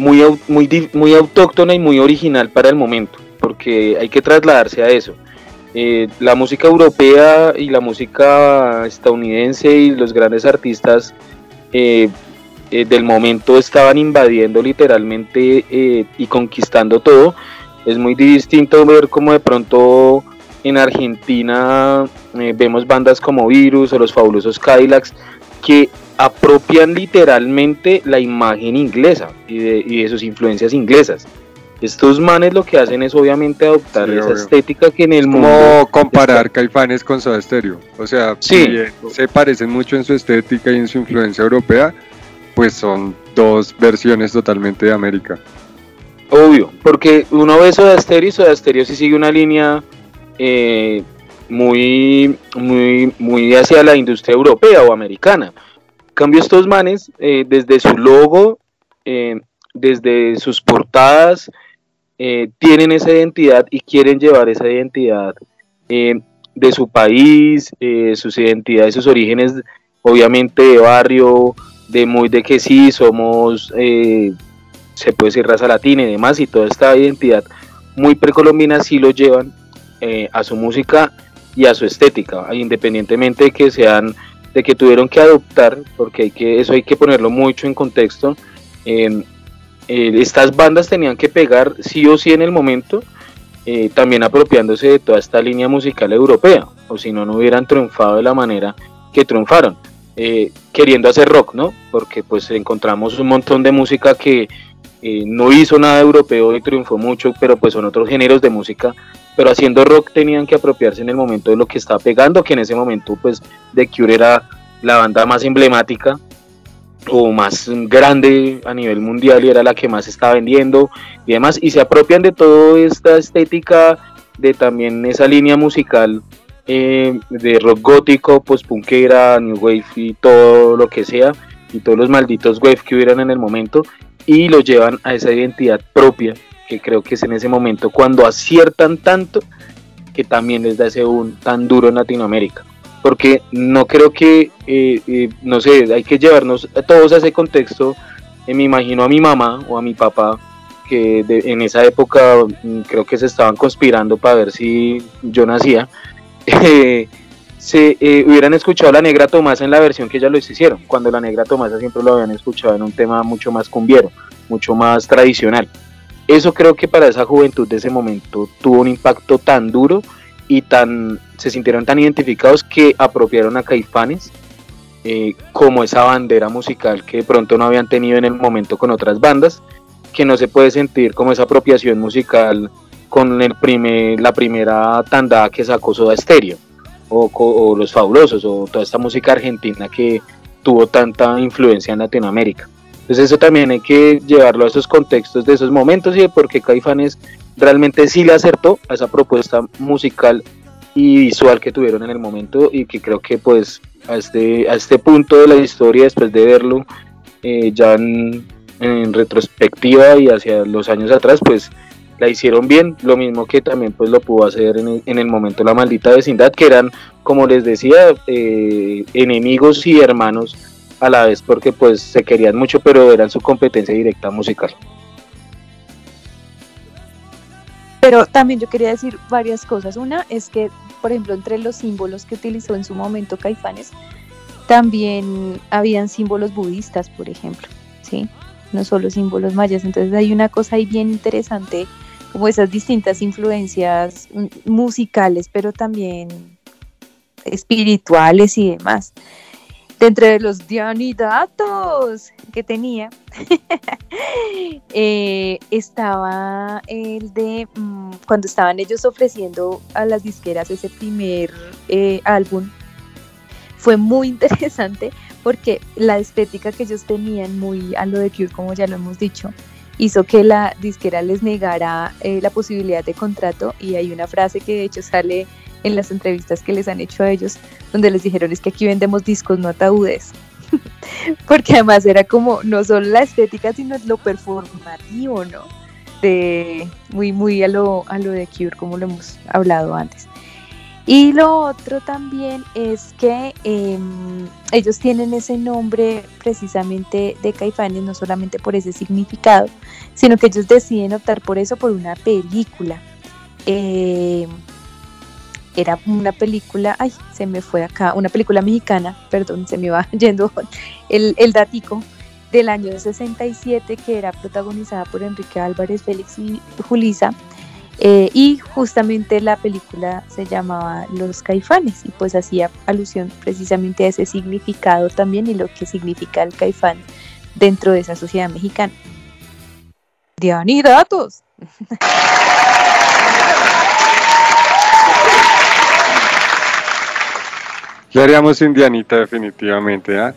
Speaker 7: muy, muy, muy autóctona y muy original para el momento, porque hay que trasladarse a eso. Eh, la música europea y la música estadounidense y los grandes artistas eh, eh, del momento estaban invadiendo literalmente eh, y conquistando todo. Es muy distinto ver cómo de pronto en Argentina eh, vemos bandas como Virus o los fabulosos Cadillacs que apropian literalmente la imagen inglesa y de, y de sus influencias inglesas. Estos manes lo que hacen es obviamente adoptar
Speaker 6: Sí,
Speaker 7: esa
Speaker 6: obvio.
Speaker 7: estética que en el mundo
Speaker 6: Como comparar Caifanes con Soda Stereo. O sea,
Speaker 7: Sí.
Speaker 6: si se parecen mucho en su estética y en su influencia europea, pues son dos versiones totalmente de América.
Speaker 7: Obvio, porque uno ve Soda Stereo y Soda Stereo sí sigue una línea eh, muy, muy, muy hacia la industria europea o americana. En cambio, estos manes, eh, desde su logo, eh, desde sus portadas, eh, tienen esa identidad y quieren llevar esa identidad de su país, sus identidades, sus orígenes, obviamente de barrio, de muy de que sí, somos... se puede decir raza latina y demás, y toda esta identidad muy precolombina sí lo llevan a su música y a su estética, independientemente de que sean, de que tuvieron que adoptar, porque hay que, eso hay que ponerlo mucho en contexto. eh, eh, estas bandas tenían que pegar sí o sí en el momento, eh, también apropiándose de toda esta línea musical europea. o si no, no hubieran triunfado de la manera que triunfaron, eh, queriendo hacer rock, ¿no? Porque pues encontramos un montón de música que eh, no hizo nada europeo y triunfó mucho, pero pues son otros géneros de música, pero haciendo rock tenían que apropiarse en el momento de lo que estaba pegando, que en ese momento pues The Cure era la banda más emblemática o más grande a nivel mundial y era la que más estaba vendiendo y demás, y se apropian de toda esta estética, de también esa línea musical eh, de rock gótico, post-punkera, new wave y todo lo que sea, y todos los malditos wave que hubieran en el momento, y lo llevan a esa identidad propia, que creo que es en ese momento cuando aciertan tanto que también les da ese un tan duro en Latinoamérica porque no creo que, eh, eh, no sé, hay que llevarnos todos a ese contexto. Eh, me imagino a mi mamá o a mi papá que en esa época mm, creo que se estaban conspirando para ver si yo nacía. [laughs] se hubieran escuchado a la Negra Tomasa en la versión que ellas lo hicieron, cuando la Negra Tomasa siempre lo habían escuchado en un tema mucho más cumbiero, mucho más tradicional. Eso creo que para esa juventud de ese momento tuvo un impacto tan duro y tan se sintieron tan identificados que apropiaron a Caifanes eh, como esa bandera musical que de pronto no habían tenido en el momento con otras bandas, que no se puede sentir como esa apropiación musical con el primer, la primera tanda que sacó Soda Stereo o, o Los Fabulosos o toda esta música argentina que tuvo tanta influencia en Latinoamérica. Entonces eso también hay que llevarlo a esos contextos de esos momentos y de por qué Caifanes realmente sí le acertó a esa propuesta musical y visual que tuvieron en el momento y que creo que pues a este, a este punto de la historia, después de verlo eh, ya en, retrospectiva y hacia los años atrás, pues la hicieron bien, lo mismo que también pues lo pudo hacer en el, en el momento la maldita vecindad, que eran, como les decía, eh, enemigos y hermanos a la vez, porque pues se querían mucho, pero eran su competencia directa musical.
Speaker 5: Pero también yo quería decir varias cosas. Una es que, por ejemplo, entre los símbolos que utilizó en su momento Caifanes, también habían símbolos budistas, por ejemplo, ¿sí? No solo símbolos mayas. Entonces hay una cosa ahí bien interesante, como esas distintas influencias musicales, pero también espirituales y demás dentro de los datos que tenía, [laughs] eh, estaba el de mm, cuando estaban ellos ofreciendo a las disqueras ese primer eh, álbum. Fue muy [laughs] interesante porque la estética que ellos tenían, muy a lo de Cure, como ya lo hemos dicho, hizo que la disquera les negara eh, la posibilidad de contrato y hay una frase que de hecho sale en las entrevistas que les han hecho a ellos, donde les dijeron es que aquí vendemos discos, no ataúdes. [laughs] Porque además era como no solo la estética, sino lo performativo, ¿no? De muy, muy a lo, a lo de Cure, como lo hemos hablado antes. Y lo otro también es que em, ellos tienen ese nombre precisamente de Caifanes, no solamente por ese significado, sino que ellos deciden optar por eso por una película. Eh, era una película, ay, se me fue acá, una película mexicana, perdón, se me va [laughs] yendo el, el datico, del año 67 que era protagonizada por Enrique Álvarez, Félix y Julisa. Eh, y justamente la película se llamaba Los Caifanes y pues hacía alusión precisamente a ese significado también y lo que significa el caifán dentro de esa sociedad mexicana. Diani, datos. [laughs] [laughs]
Speaker 6: ¿Qué haríamos Indianita definitivamente? ¿ah?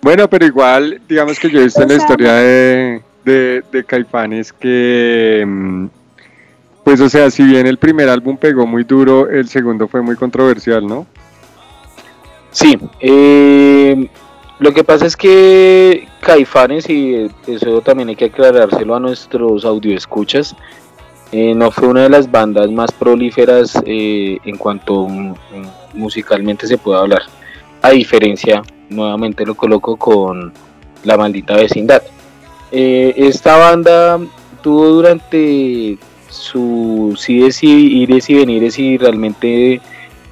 Speaker 6: Bueno, pero igual, digamos que yo he visto en la historia de, de, Caifanes que, mm, pues o sea, si bien el primer álbum pegó muy duro, el segundo fue muy controversial, ¿no?
Speaker 7: Sí, eh, lo que pasa es que Caifanes, y eso también hay que aclarárselo a nuestros audioescuchas, eh, no fue una de las bandas más prolíferas eh, en cuanto musicalmente se puede hablar. A diferencia, nuevamente lo coloco con La Maldita Vecindad. Eh, esta banda tuvo durante sus ides y, ires y venires y realmente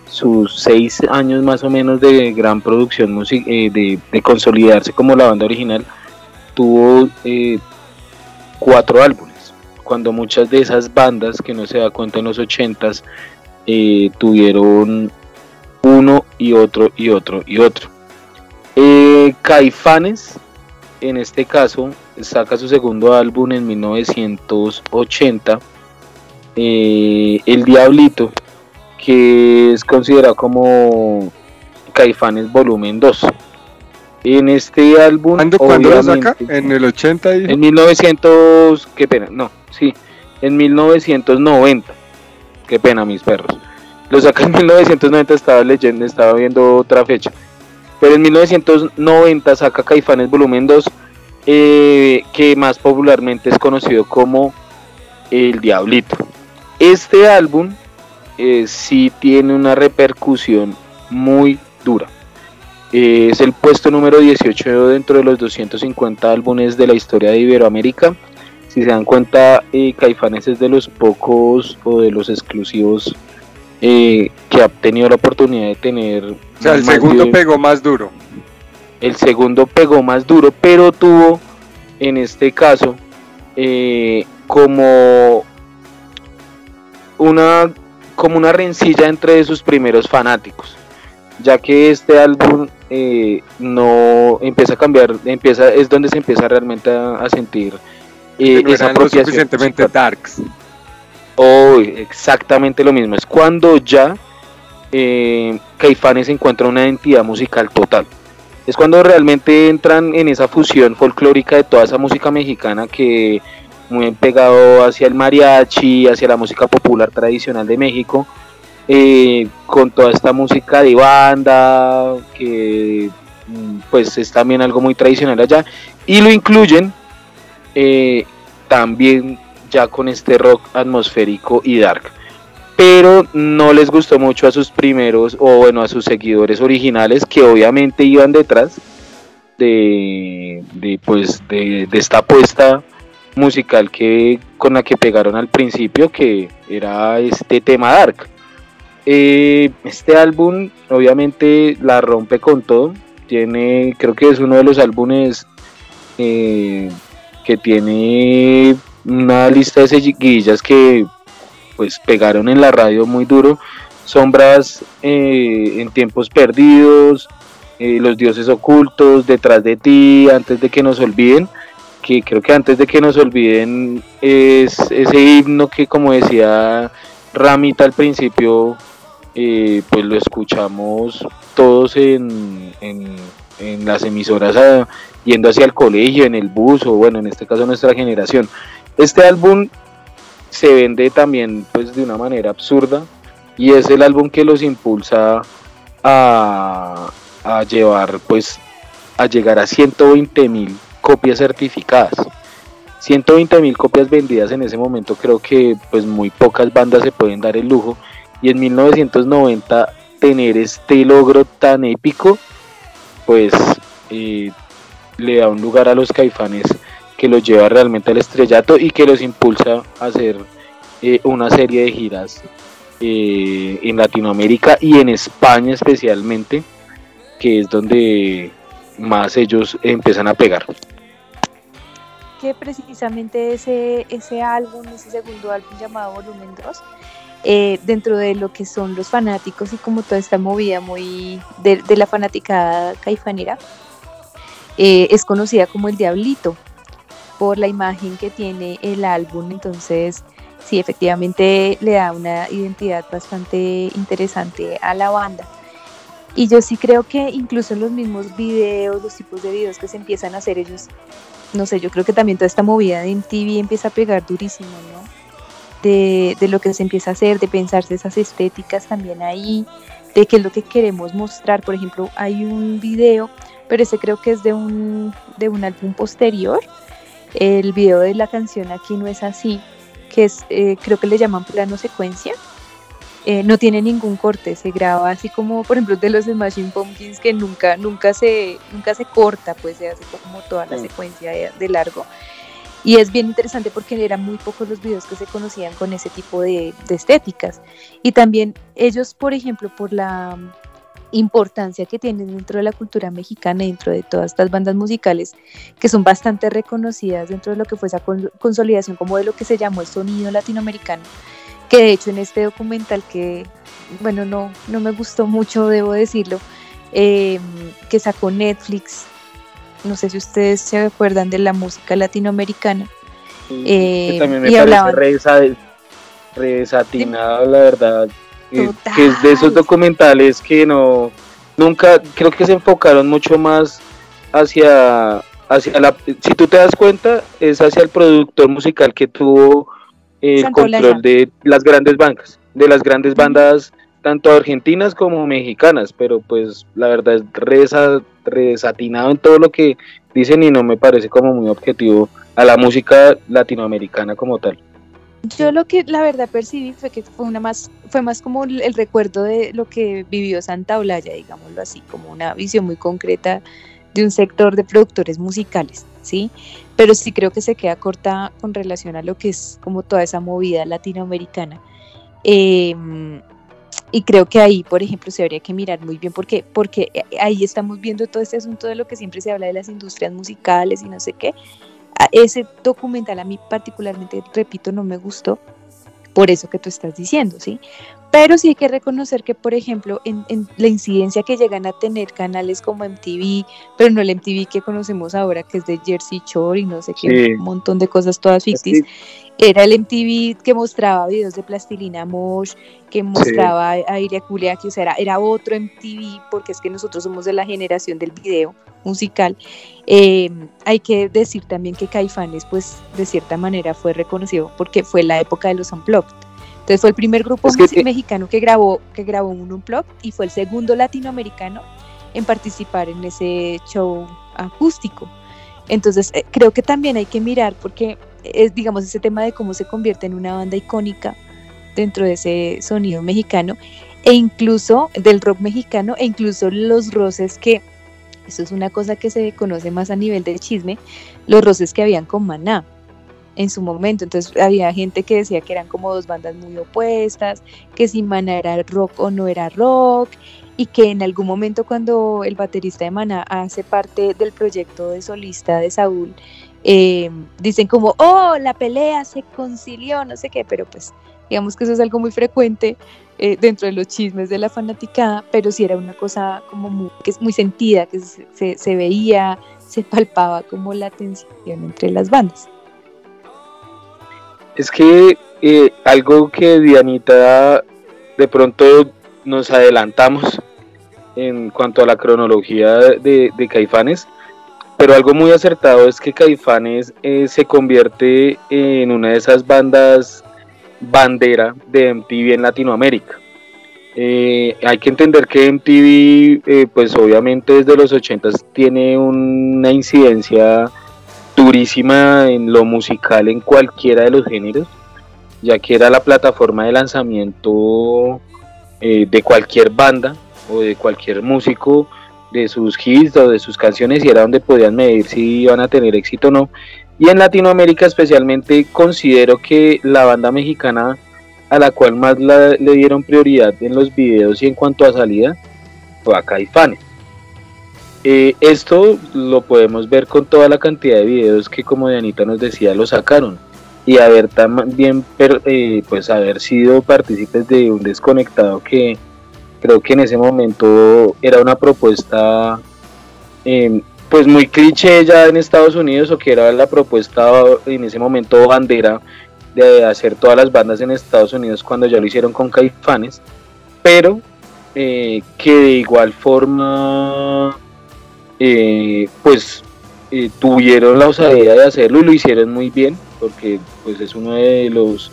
Speaker 7: sus seis años más o menos de gran producción de, de, consolidarse como la banda original, tuvo cuatro álbumes. Cuando muchas de esas bandas que no se da cuenta en los ochentas eh, tuvieron uno y otro y otro y otro. Eh, Caifanes, en este caso, saca su segundo álbum en 1980, eh, El Diablito, que es considerado como Caifanes Volumen 2. En este álbum,
Speaker 6: ¿Cuándo, ¿cuándo lo saca? En el 80 dijo?
Speaker 7: en 1900, qué pena, no, sí, en 1990. Qué pena, mis perros. Lo saca en 1990, estaba leyendo, estaba viendo otra fecha. Pero en 1990 saca Caifanes Volumen 2, eh, que más popularmente es conocido como El Diablito. Este álbum eh, sí tiene una repercusión muy dura. Es el puesto número 18 dentro de los 250 álbumes de la historia de Iberoamérica. Si se dan cuenta, eh, Caifanes es de los pocos o de los exclusivos eh, que ha tenido la oportunidad de tener.
Speaker 6: O sea, el segundo
Speaker 7: de-
Speaker 6: pegó más duro.
Speaker 7: el segundo pegó más duro, pero tuvo en este caso eh, como una como una rencilla entre sus primeros fanáticos, ya que este álbum eh, no empieza a cambiar, empieza es donde se empieza realmente a, a sentir eh,
Speaker 6: no
Speaker 7: esa apropiación
Speaker 6: suficientemente darks.
Speaker 7: Oh, exactamente lo mismo. Es cuando ya eh, Caifanes encuentra una identidad musical total. Es cuando realmente entran en esa fusión folclórica de toda esa música mexicana que muy pegado hacia el mariachi, hacia la música popular tradicional de México, eh, con toda esta música de banda, que mm, pues es también algo muy tradicional allá, y lo incluyen eh, también ya con este rock atmosférico y dark. Pero no les gustó mucho a sus primeros, o bueno, a sus seguidores originales, que obviamente iban detrás de, pues, de, de esta apuesta musical que con la que pegaron al principio, que era este tema dark. Eh, este álbum obviamente la rompe con todo. Tiene, creo que es uno de los álbumes eh, que tiene una lista de seguidillas que pues pegaron en la radio muy duro. Sombras eh, en tiempos perdidos, eh, los dioses ocultos, detrás de ti, antes de que nos olviden, que creo que antes de que nos olviden es ese himno que como decía Ramita al principio, eh, pues lo escuchamos todos en, en, las emisoras ah, yendo hacia el colegio, en el bus o bueno, en este caso nuestra generación. Este álbum se vende también pues de una manera absurda y es el álbum que los impulsa a, a llevar pues a llegar a 120 mil copias certificadas 120 mil copias vendidas en ese momento creo que pues muy pocas bandas se pueden dar el lujo y en 1990 tener este logro tan épico pues eh, le da un lugar a los caifanes que los lleva realmente al estrellato y que los impulsa a hacer eh, una serie de giras eh, en Latinoamérica y en España especialmente, que es donde más ellos empiezan a pegar.
Speaker 5: que precisamente ese, ese álbum, ese segundo álbum llamado Volumen 2, eh, dentro de lo que son los fanáticos y como toda esta movida muy de, la fanaticada caifanera, eh, es conocida como el Diablito por la imagen que tiene el álbum, entonces sí, efectivamente le da una identidad bastante interesante a la banda. Y yo sí creo que incluso en los mismos videos, los tipos de videos que se empiezan a hacer ellos, no sé, yo creo que también toda esta movida de MTV empieza a pegar durísimo, ¿no? De, de lo que se empieza a hacer, de pensarse esas estéticas también ahí, de qué es lo que queremos mostrar. Por ejemplo, hay un video, pero ese creo que es de un, de un álbum posterior, el video de la canción Aquí no es así, que es, eh, creo que le llaman plano secuencia. Eh, no tiene ningún corte, se graba así como, por ejemplo, de los Smashing Pumpkins que nunca, nunca se, nunca se corta, pues se hace como toda la
Speaker 7: Sí.
Speaker 5: secuencia de, de largo. Y es bien interesante porque eran muy pocos los videos que se conocían con ese tipo de, de estéticas. Y también ellos, por ejemplo, por la mm, importancia que tienen dentro de la cultura mexicana, dentro de todas estas bandas musicales, que son bastante reconocidas dentro de lo que fue esa con- consolidación como de lo que se llamó el sonido latinoamericano, que de hecho en este documental que, bueno, no, no me gustó mucho, debo decirlo, eh, que sacó Netflix, no sé si ustedes se acuerdan de la música latinoamericana.
Speaker 7: Sí,
Speaker 5: Eh,
Speaker 7: que también me
Speaker 5: y
Speaker 7: parece
Speaker 5: hablaban-
Speaker 7: re, desa- re desatinado, la verdad. eh, que es de esos documentales que no, nunca, creo que se enfocaron mucho más hacia, hacia la, si tú te das cuenta, es hacia el productor musical que tuvo eh, el
Speaker 5: Olaya.
Speaker 7: control de las grandes bancas, de las grandes bandas, tanto argentinas como mexicanas, pero pues la verdad es re, desa- re desatinado en todo lo que dicen y no me parece como muy objetivo a la música latinoamericana como tal.
Speaker 5: Yo lo que la verdad percibí fue que fue una más, fue más como el el recuerdo de lo que vivió Santa Olaya, digámoslo así, como una visión muy concreta de un sector de productores musicales, ¿sí? Pero sí creo que se queda corta con relación a lo que es como toda esa movida latinoamericana. Eh, y creo que ahí, por ejemplo, se habría que mirar muy bien porque, porque ahí estamos viendo todo este asunto de lo que siempre se habla de las industrias musicales y no sé qué. A- Ese documental a mí particularmente, repito, no me gustó por eso que tú estás diciendo, ¿sí? Pero sí hay que reconocer que, por ejemplo, en, en la incidencia que llegan a tener canales como MTV, pero no el MTV que conocemos ahora, que es de Jersey Shore y no sé qué,
Speaker 7: Sí.
Speaker 5: un montón de cosas todas ficticias, era el MTV que mostraba videos de Plastilina Mosh, que mostraba a Iria Kuliaki, o sea, era, era otro MTV, porque es que nosotros somos de la generación del video musical. Eh, hay que decir también que Caifanes, pues, de cierta manera fue reconocido porque fue la época de los Unplugged. Entonces fue el primer grupo
Speaker 7: Es que-
Speaker 5: musi- mexicano que grabó, que grabó un Unplugged y fue el segundo latinoamericano en participar en ese show acústico. Entonces, eh, creo que también hay que mirar porque es, digamos, ese tema de cómo se convierte en una banda icónica dentro de ese sonido mexicano e incluso del rock mexicano e incluso los roces que, eso es una cosa que se conoce más a nivel de chisme, los roces que habían con Maná en su momento. Entonces había gente que decía que eran como dos bandas muy opuestas, que si Maná era rock o no era rock, y que en algún momento cuando el baterista de Maná hace parte del proyecto de solista de Saúl, eh, dicen como, oh, la pelea se concilió, no sé qué, pero pues digamos que eso es algo muy frecuente eh, dentro de los chismes de la fanaticada, pero sí era una cosa como muy, que es muy sentida, que se veía, se palpaba como la tensión entre las bandas.
Speaker 7: Es que eh, algo que Dianita de pronto nos adelantamos en cuanto a la cronología de, Caifanes, pero algo muy acertado es que Caifanes eh, se convierte en una de esas bandas bandera de MTV en Latinoamérica. Eh, hay que entender que MTV, eh, pues obviamente desde los 80 tiene una incidencia durísima en lo musical en cualquiera de los géneros, ya que era la plataforma de lanzamiento eh, de cualquier banda o de cualquier músico de sus hits o de sus canciones y era donde podían medir si iban a tener éxito o no. Y en Latinoamérica especialmente considero que la banda mexicana a la cual más le dieron prioridad en los videos y en cuanto a salida fue a Caifanes. Eh, esto lo podemos ver con toda la cantidad de videos que como Dianita nos decía lo sacaron. Y haber también eh, pues haber sido partícipes de un desconectado que creo que en ese momento era una propuesta eh, pues muy cliché ya en Estados Unidos o que era la propuesta en ese momento bandera de hacer todas las bandas en Estados Unidos cuando ya lo hicieron con Caifanes. Pero eh, que de igual forma eh, pues eh, tuvieron la osadía de hacerlo y lo hicieron muy bien porque pues es uno de los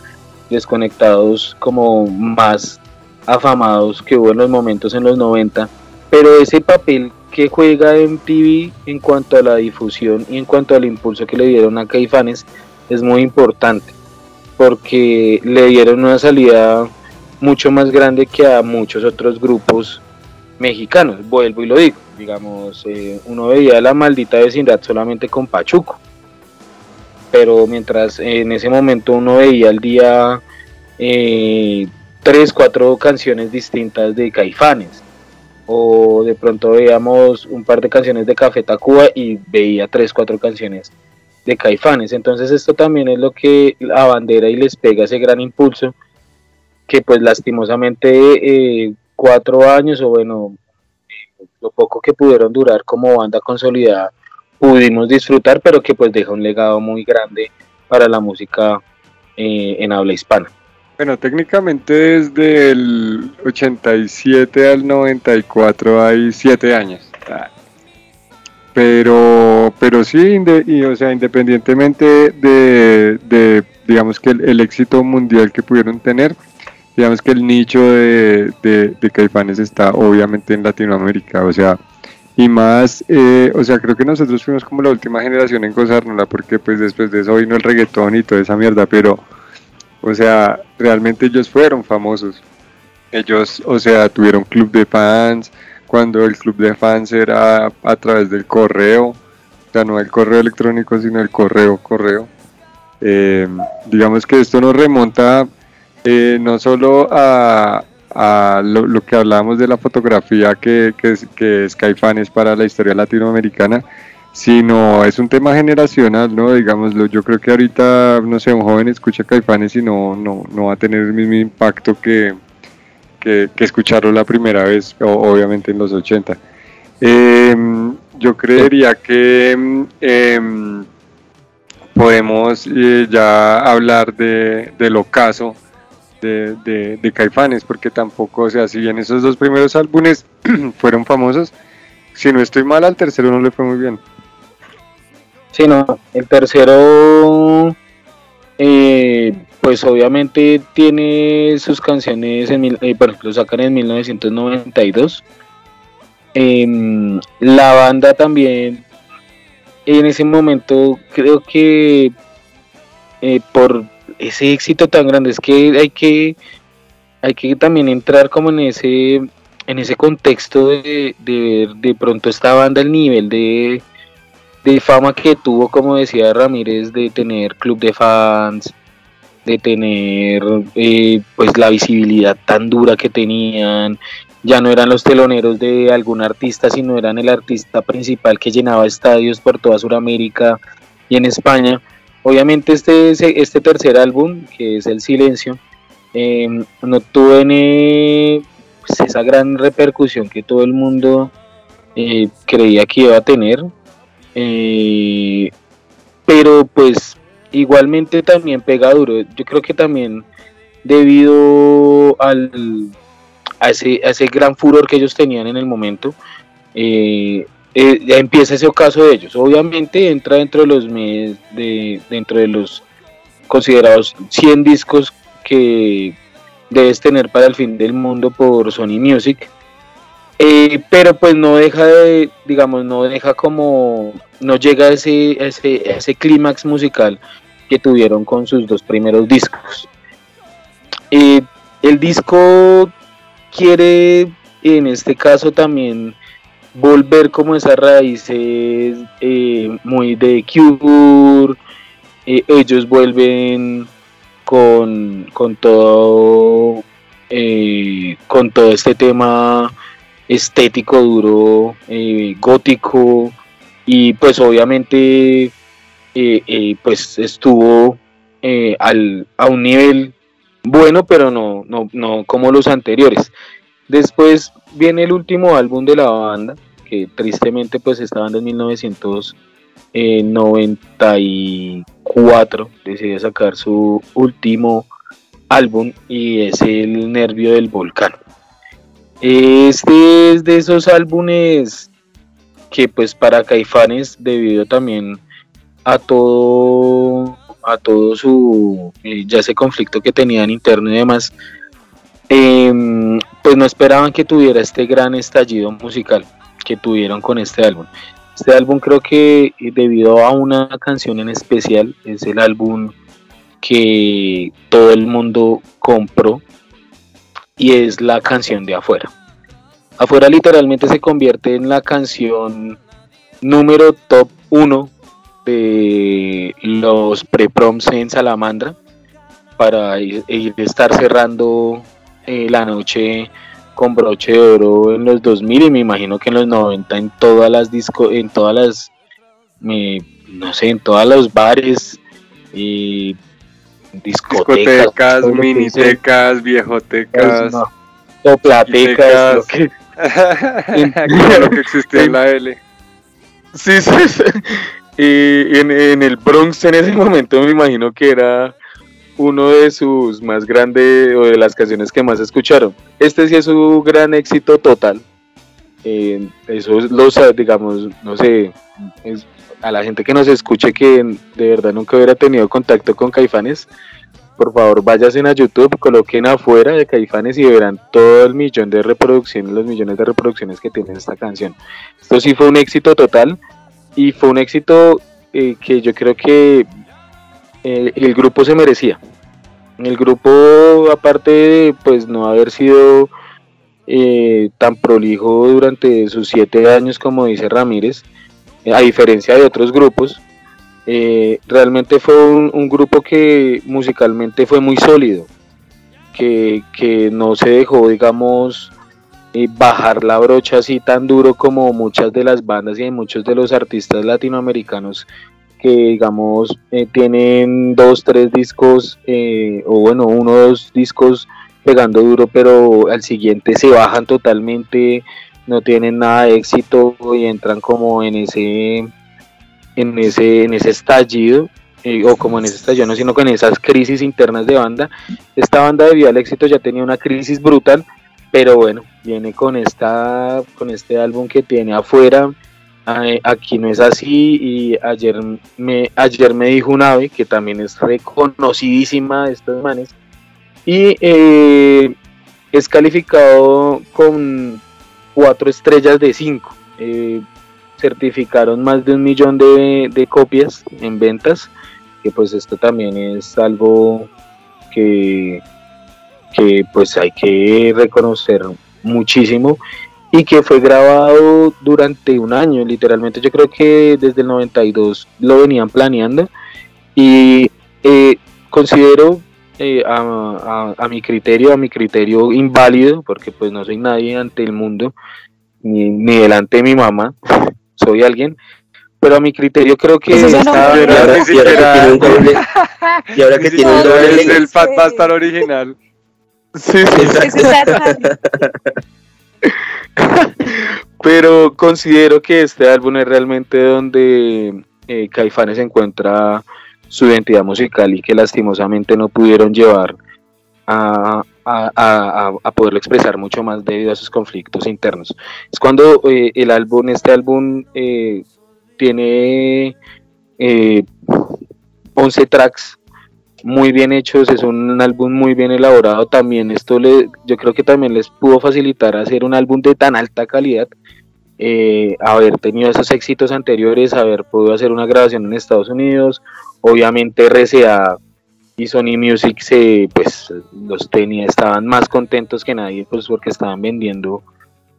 Speaker 7: desconectados como más afamados que hubo en los momentos en los 90 pero ese papel que juega MTV en cuanto a la difusión y en cuanto al impulso que le dieron a Caifanes es muy importante porque le dieron una salida mucho más grande que a muchos otros grupos mexicanos, vuelvo y lo digo, digamos, eh, uno veía la maldita vecindad solamente con Pachuco, pero mientras en ese momento uno veía al día eh, tres, cuatro canciones distintas de Caifanes, o de pronto veíamos un par de canciones de Café Tacuba y veía tres, cuatro canciones de Caifanes, entonces esto también es lo que abandera y les pega ese gran impulso que pues lastimosamente eh, cuatro años o bueno, lo poco que pudieron durar como banda consolidada pudimos disfrutar, pero que pues deja un legado muy grande para la música eh, en habla hispana.
Speaker 6: Bueno, técnicamente desde el 87 al 94 hay siete años. Pero, pero sí, y, o sea, independientemente de, digamos que el éxito mundial que pudieron tener, digamos que el nicho de, de, de Caifanes está obviamente en Latinoamérica, o sea, y más, eh, o sea, creo que nosotros fuimos como la última generación en gozárnosla, porque pues después de eso vino el reggaetón y toda esa mierda, pero, o sea, realmente ellos fueron famosos. Ellos, o sea, tuvieron club de fans, cuando el club de fans era a través del correo, o sea, no el correo electrónico, sino el correo, correo. Eh, digamos que esto nos remonta eh, no solo a, lo, que hablábamos de la fotografía que, que, es- que es Caifanes para la historia latinoamericana, sino es un tema generacional, ¿no? Digámoslo, yo creo que ahorita, no sé, un joven escucha Caifanes y no, no, no va a tener el mismo impacto que, que, escucharlo la primera vez, obviamente en los 80. Em, yo creería que em, em, podemos eh, ya hablar de, del ocaso de, de, Caifanes, porque tampoco, o sea, si bien esos dos primeros álbumes [clears throat] fueron famosos, si no estoy mal, al tercero no le fue muy bien.
Speaker 7: Sí, no, el tercero, eh, pues obviamente tiene sus canciones, en mil- eh, bueno, lo sacan en 1992. Em, la banda también, en ese momento, creo que eh, por ese éxito tan grande, es que hay que, hay que también entrar como en ese, en ese contexto de, de de pronto esta banda, el nivel de de fama que tuvo, como decía Ramírez, de tener club de fans, de tener eh, pues la visibilidad tan dura que tenían, ya no eran los teloneros de algún artista, sino eran el artista principal que llenaba estadios por toda Sudamérica y en España. Obviamente este, este tercer álbum, que es El Silencio, eh, no tuvo pues, esa gran repercusión que todo el mundo eh, creía que iba a tener. Eh, pero pues igualmente también pega duro. Yo creo que también debido al, a, ese, a ese gran furor que ellos tenían en el momento, eh, eh, empieza ese ocaso de ellos. Obviamente entra dentro de los de, dentro de los considerados 100 discos que debes tener para el fin del mundo por Sony Music. Eh, pero pues no deja de, digamos, no deja como, no llega a ese, ese, ese clímax musical que tuvieron con sus dos primeros discos. Eh, el disco quiere, en este caso también, volver como esas raíces eh, muy de Cure, eh, ellos vuelven con, con todo, eh, con todo este tema estético duro, gótico y pues obviamente pues estuvo al, a un nivel bueno pero no, no, no como los anteriores. Después viene el último álbum de la banda que tristemente pues esta banda en 1994 decidió sacar su último álbum y es el Nervio del Volcán. Este es de esos álbumes que pues para Caifanes debido también a todo a todo su eh, ya ese conflicto que tenían interno y demás em, pues no esperaban que tuviera este gran estallido musical que tuvieron con este álbum este álbum creo que eh, debido a una canción en especial es el álbum que todo el mundo compró y es la canción de afuera. Afuera literalmente se convierte en la canción número top 1 de los pre-proms en Salamandra para ir, ir estar cerrando eh, la noche con broche de oro en los 2000 y me imagino que en los 90 en todas las discos, en todas las, me- no sé, en todos los bares y discotecas,
Speaker 6: Discotecas, minitecas, viejotecas,
Speaker 7: no, Toplatecas, lo que-
Speaker 6: lo [laughs] [laughs] que existía en la L.
Speaker 7: Sí, sí, sí. Y en, en el Bronx en ese momento me imagino que era uno de sus más grandes o de las canciones que más escucharon. Este sí es su gran éxito total. Eso es los, digamos, no sé, a la gente que nos escuche que de verdad nunca hubiera tenido contacto con Caifanes, por favor váyanse a YouTube, coloquen afuera de Caifanes y verán todo el millón de reproducciones, los millones de reproducciones que tiene esta canción. Esto sí fue un éxito total y fue un éxito eh, que yo creo que el grupo se merecía. El grupo, aparte de pues no haber sido eh, tan prolijo durante sus siete años como dice Ramírez, eh, a diferencia de otros grupos, eh, realmente fue un, grupo que musicalmente fue muy sólido, que, que no se dejó, digamos, bajar la brocha así tan duro como muchas de las bandas y muchos de los artistas latinoamericanos que digamos eh, tienen dos, tres discos eh, o bueno, uno dos discos pegando duro pero al siguiente se bajan totalmente, no tienen nada de éxito y entran como en ese en ese, en ese estallido eh, o como en ese estallido, no sino con esas crisis internas de banda. Esta banda debido al éxito ya tenía una crisis brutal, pero bueno, viene con esta con este álbum que tiene afuera. Aquí no es así y ayer me ayer me dijo un ave que también es reconocidísima de estos manes y eh, es calificado con cuatro estrellas de cinco. Eh, certificaron más de un millón de, de copias en ventas que pues esto también es algo que que pues hay que reconocer muchísimo y que fue grabado durante un año, literalmente. Yo creo que desde el 92 lo venían planeando y eh, considero eh, a, a- a mi criterio, a mi criterio inválido, porque pues no soy nadie ante el mundo, ni, ni delante de mi mamá, [laughs] soy alguien, pero a mi criterio creo que
Speaker 3: Y
Speaker 6: Pero
Speaker 3: ahora, y ahora que tiene un doble, [laughs] y ahora que tiene un doble
Speaker 6: es el Fat Bastard original.
Speaker 7: Sí, sí, sí. [laughs] [laughs] Pero considero que este álbum es realmente donde eh, Caifanes encuentra su identidad musical y que lastimosamente no pudieron llevar a- a poderlo expresar mucho más debido a sus conflictos internos. Es cuando eh, el álbum, este álbum eh, tiene eh, 11 tracks muy bien hechos, es un álbum muy bien elaborado también, esto le, yo creo que también les pudo facilitar hacer un álbum de tan alta calidad, eh, haber tenido esos éxitos anteriores, haber podido hacer una grabación en Estados Unidos, obviamente RCA y Sony Music se, pues, los tenía, estaban más contentos que nadie, pues porque estaban vendiendo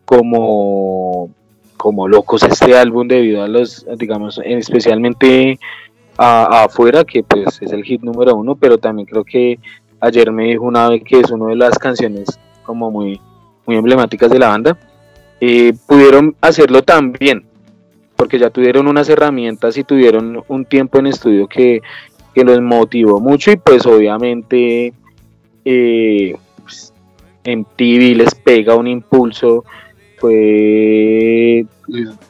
Speaker 7: como, como locos este álbum debido a los, digamos, especialmente afuera, que pues es el hit número uno, pero también creo que ayer me dijo una vez que es una de las canciones como muy, muy emblemáticas de la banda, eh, pudieron hacerlo tan porque ya tuvieron unas herramientas y tuvieron un tiempo en estudio que, que los motivó mucho y pues obviamente eh, pues, MTV les pega un impulso, fue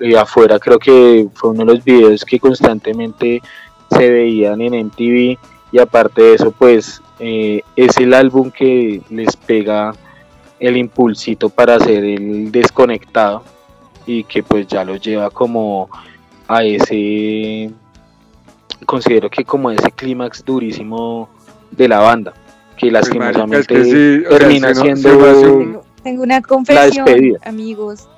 Speaker 7: eh, afuera creo que fue uno de los videos que constantemente se veían en MTV y aparte de eso pues eh, es el álbum que les pega el impulsito para hacer el desconectado y que pues ya lo lleva como a ese considero que como a ese clímax durísimo de la banda que
Speaker 6: Pues,
Speaker 7: lastimosamente
Speaker 6: es que sí, o sea,
Speaker 7: termina
Speaker 6: si
Speaker 7: siendo
Speaker 5: Tengo, tengo una confesión,
Speaker 7: despedida.
Speaker 5: amigos.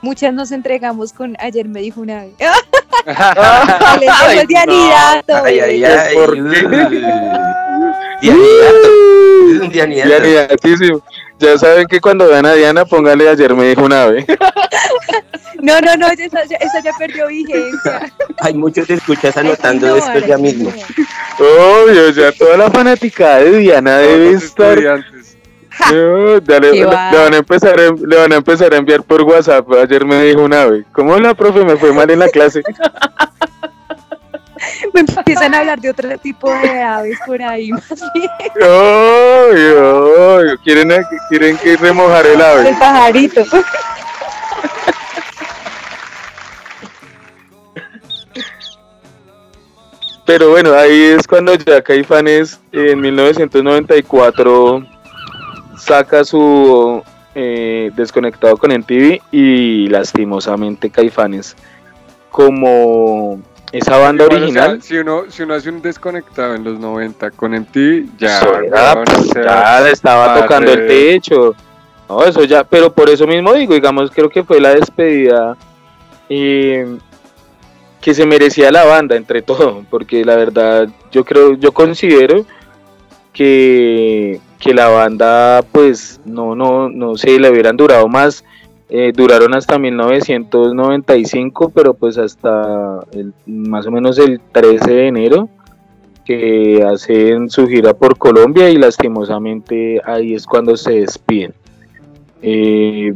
Speaker 5: Muchas nos entregamos con ayer me dijo una vez. [laughs] Les dejo el dianidato.
Speaker 3: Ay, ay, ay.
Speaker 7: ¿Por qué? [laughs]
Speaker 3: Dianidato. Es un dianidato.
Speaker 7: Dianidatísimo. Ya saben que cuando vean a Diana, póngale ayer me dijo una vez. [laughs]
Speaker 5: No, no, no, esa, ya- esa ya perdió vigencia.
Speaker 3: Hay muchos escuchas anotando esto ya mismo.
Speaker 7: Obvio, ya toda la fanaticada de Diana debe estar. [laughs] No, ya le, van a empezar a, le van a empezar a enviar por WhatsApp. Ayer me dijo una vez, ¿cómo la profe me fue mal en la clase? [laughs]
Speaker 5: Me empiezan a hablar de otro tipo de aves por ahí, más bien.
Speaker 7: Ay, ay, ¿Quieren, quieren que remojar el
Speaker 5: El
Speaker 7: ave.
Speaker 5: pajarito.
Speaker 7: Pero bueno, ahí es cuando ya Caifanes en 1994 saca su eh, Desconectado con MTV y lastimosamente Caifanes como esa banda
Speaker 6: Igual, o sea,
Speaker 7: original
Speaker 6: si, uno, si uno hace un desconectado en los 90 con MTV, ya,
Speaker 7: pues, ya le estaba tocando el techo. No, eso ya, pero por eso mismo digo, digamos, creo que fue la despedida eh, que se merecía la banda entre [laughs] todo, porque la verdad yo creo, yo considero que, que la banda pues no, no, no sé, le hubieran durado más, eh, duraron hasta 1995, pero pues hasta el- más o menos el 13 de enero que hacen su gira por Colombia y lastimosamente ahí es cuando se despiden. Eh,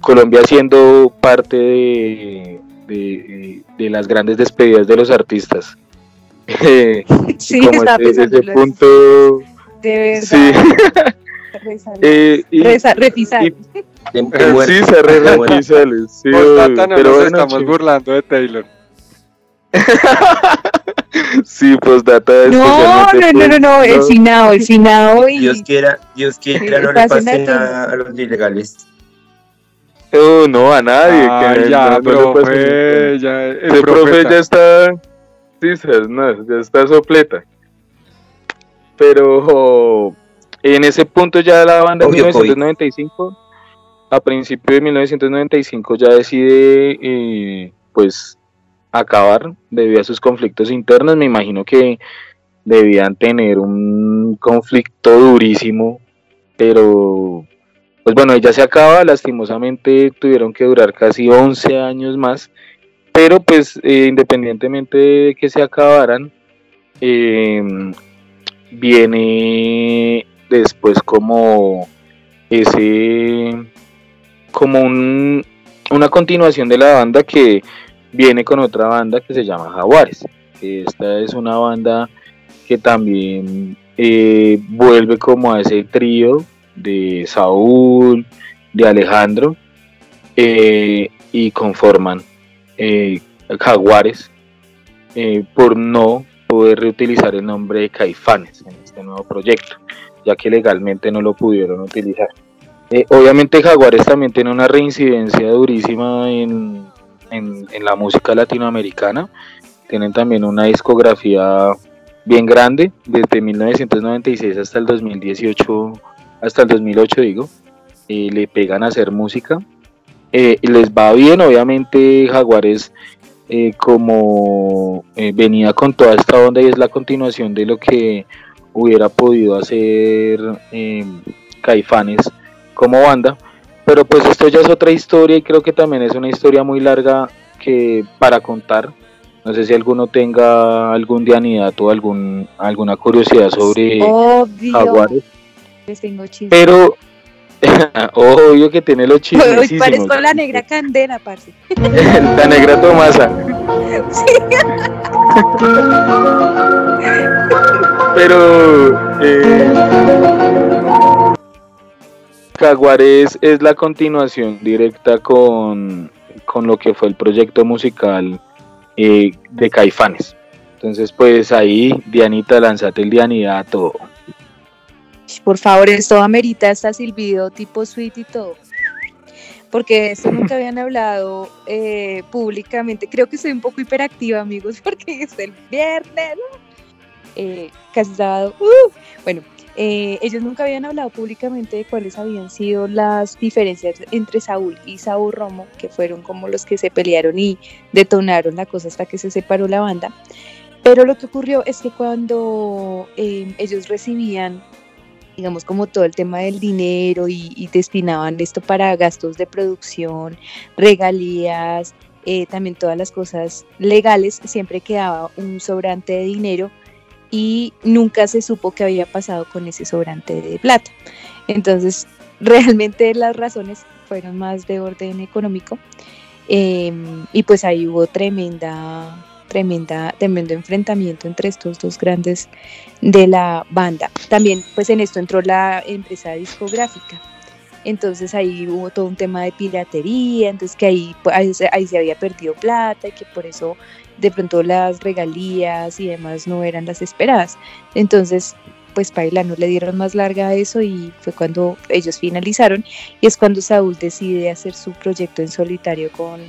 Speaker 7: Colombia siendo parte de, de- de las grandes despedidas de los artistas. Eh, [laughs]
Speaker 5: Sí,
Speaker 7: como ese, punto,
Speaker 5: de verdad.
Speaker 7: sí. [laughs] Eh, y- [laughs] sí, se re sí,
Speaker 6: no
Speaker 7: pero
Speaker 6: nos
Speaker 7: bueno,
Speaker 6: estamos burlando de Taylor. [laughs]
Speaker 7: Sí, postdata.
Speaker 5: No,
Speaker 7: especialmente,
Speaker 5: no, no, no, no, el
Speaker 7: pues,
Speaker 5: finado, el finado y
Speaker 3: Dios quiera, Dios quiera no le
Speaker 5: Pasen
Speaker 3: pase
Speaker 5: a ti.
Speaker 3: nada a los ilegales.
Speaker 7: no, no, a nadie.
Speaker 6: Ay,
Speaker 7: que
Speaker 6: ya,
Speaker 7: no- no le pase
Speaker 6: profe, ya, el
Speaker 7: profe ya está. Sí, no, ya está sopleta. Pero en ese punto ya la banda en
Speaker 3: Obvio,
Speaker 7: 1995, a principios de 1995 ya decide eh, pues acabar debido a sus conflictos internos. Me imagino que debían tener un conflicto durísimo, pero pues bueno, ya se acaba, lastimosamente tuvieron que durar casi 11 años más, pero pues eh, independientemente de que se acabaran, eh, viene después como ese, como un, una continuación de la banda que viene con otra banda que se llama Jaguares. Esta es una banda que también eh, vuelve como a ese trío de Saúl, de Alejandro, eh, y conforman eh, Jaguares por no poder reutilizar el nombre de Caifanes en este nuevo proyecto, ya que legalmente no lo pudieron utilizar. Eh, obviamente Jaguares también tiene una reincidencia durísima en, en- en la música latinoamericana, tienen también una discografía bien grande, desde 1996 hasta el 2018, hasta el 2008 digo, eh, le pegan a hacer música, eh, les va bien, obviamente Jaguares eh, como eh, venía con toda esta onda y es la continuación de lo que hubiera podido hacer eh, Caifanes como banda, pero pues esto ya es otra historia y creo que también es una historia muy larga que para contar. No sé si alguno tenga algún dianidato o algún, alguna curiosidad sobre
Speaker 5: obvio.
Speaker 7: Jaguares,
Speaker 5: Les tengo
Speaker 7: pero [laughs] obvio que tiene los
Speaker 5: Hoy
Speaker 7: chismesísimos.
Speaker 5: parezco la negra candela, parce. [laughs]
Speaker 7: La negra Tomasa. [laughs] Pero eh, Jaguares es la continuación directa con, con lo que fue el proyecto musical eh, de Caifanes. Entonces, pues ahí, Dianita, lanzate el dianidato.
Speaker 5: Por favor, esto amerita hasta silbido tipo suite y todo. Porque de esto nunca habían hablado eh, públicamente. Creo que soy un poco hiperactiva, amigos, [laughs] porque es el viernes. eh, casi. ¡uh! Bueno, eh, ellos nunca habían hablado públicamente de cuáles habían sido las diferencias entre Saúl y Saúl Romo, que fueron como los que se pelearon y detonaron la cosa hasta que se separó la banda. Pero lo que ocurrió es que cuando eh, ellos recibían digamos, como todo el tema del dinero y, destinaban esto para gastos de producción, regalías, eh, también todas las cosas legales, siempre quedaba un sobrante de dinero y nunca se supo qué había pasado con ese sobrante de plata. Entonces, [laughs] realmente las razones fueron más de orden económico eh, y pues ahí hubo tremenda tremenda, tremendo enfrentamiento entre estos dos grandes de la banda. También pues en esto entró la empresa discográfica. Entonces ahí hubo todo un tema de piratería, entonces que ahí, pues, ahí, se- había perdido plata y que por eso de pronto las regalías y demás no eran las esperadas. Entonces, pues Paila no le dieron más larga a eso y fue cuando ellos finalizaron y es cuando Saúl decide hacer su proyecto en solitario con,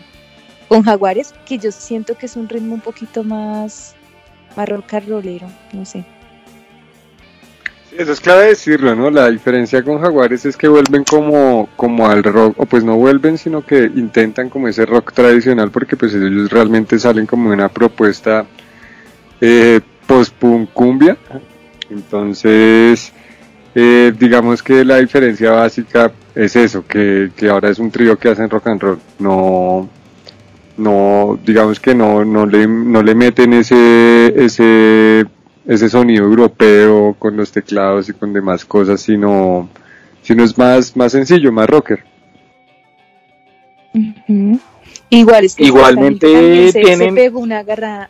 Speaker 5: con Jaguares, que yo siento que es un ritmo un poquito más, más rock no sé.
Speaker 6: Sí, Eso es clave decirlo, ¿no? La diferencia con Jaguares es que vuelven como, como al rock, o pues no vuelven, sino que intentan como ese rock tradicional, porque pues ellos realmente salen como una propuesta eh, post-punk cumbia. Entonces, eh, digamos que la diferencia básica es eso, que, que ahora es un trío que hacen rock and roll, no, no, digamos que no, no le, no le meten ese, ese, ese sonido europeo con los teclados y con demás cosas, sino, sino es más, más sencillo, más rocker.
Speaker 5: Ujú. Igual es que
Speaker 7: Igualmente
Speaker 5: se, pegó una agarrada.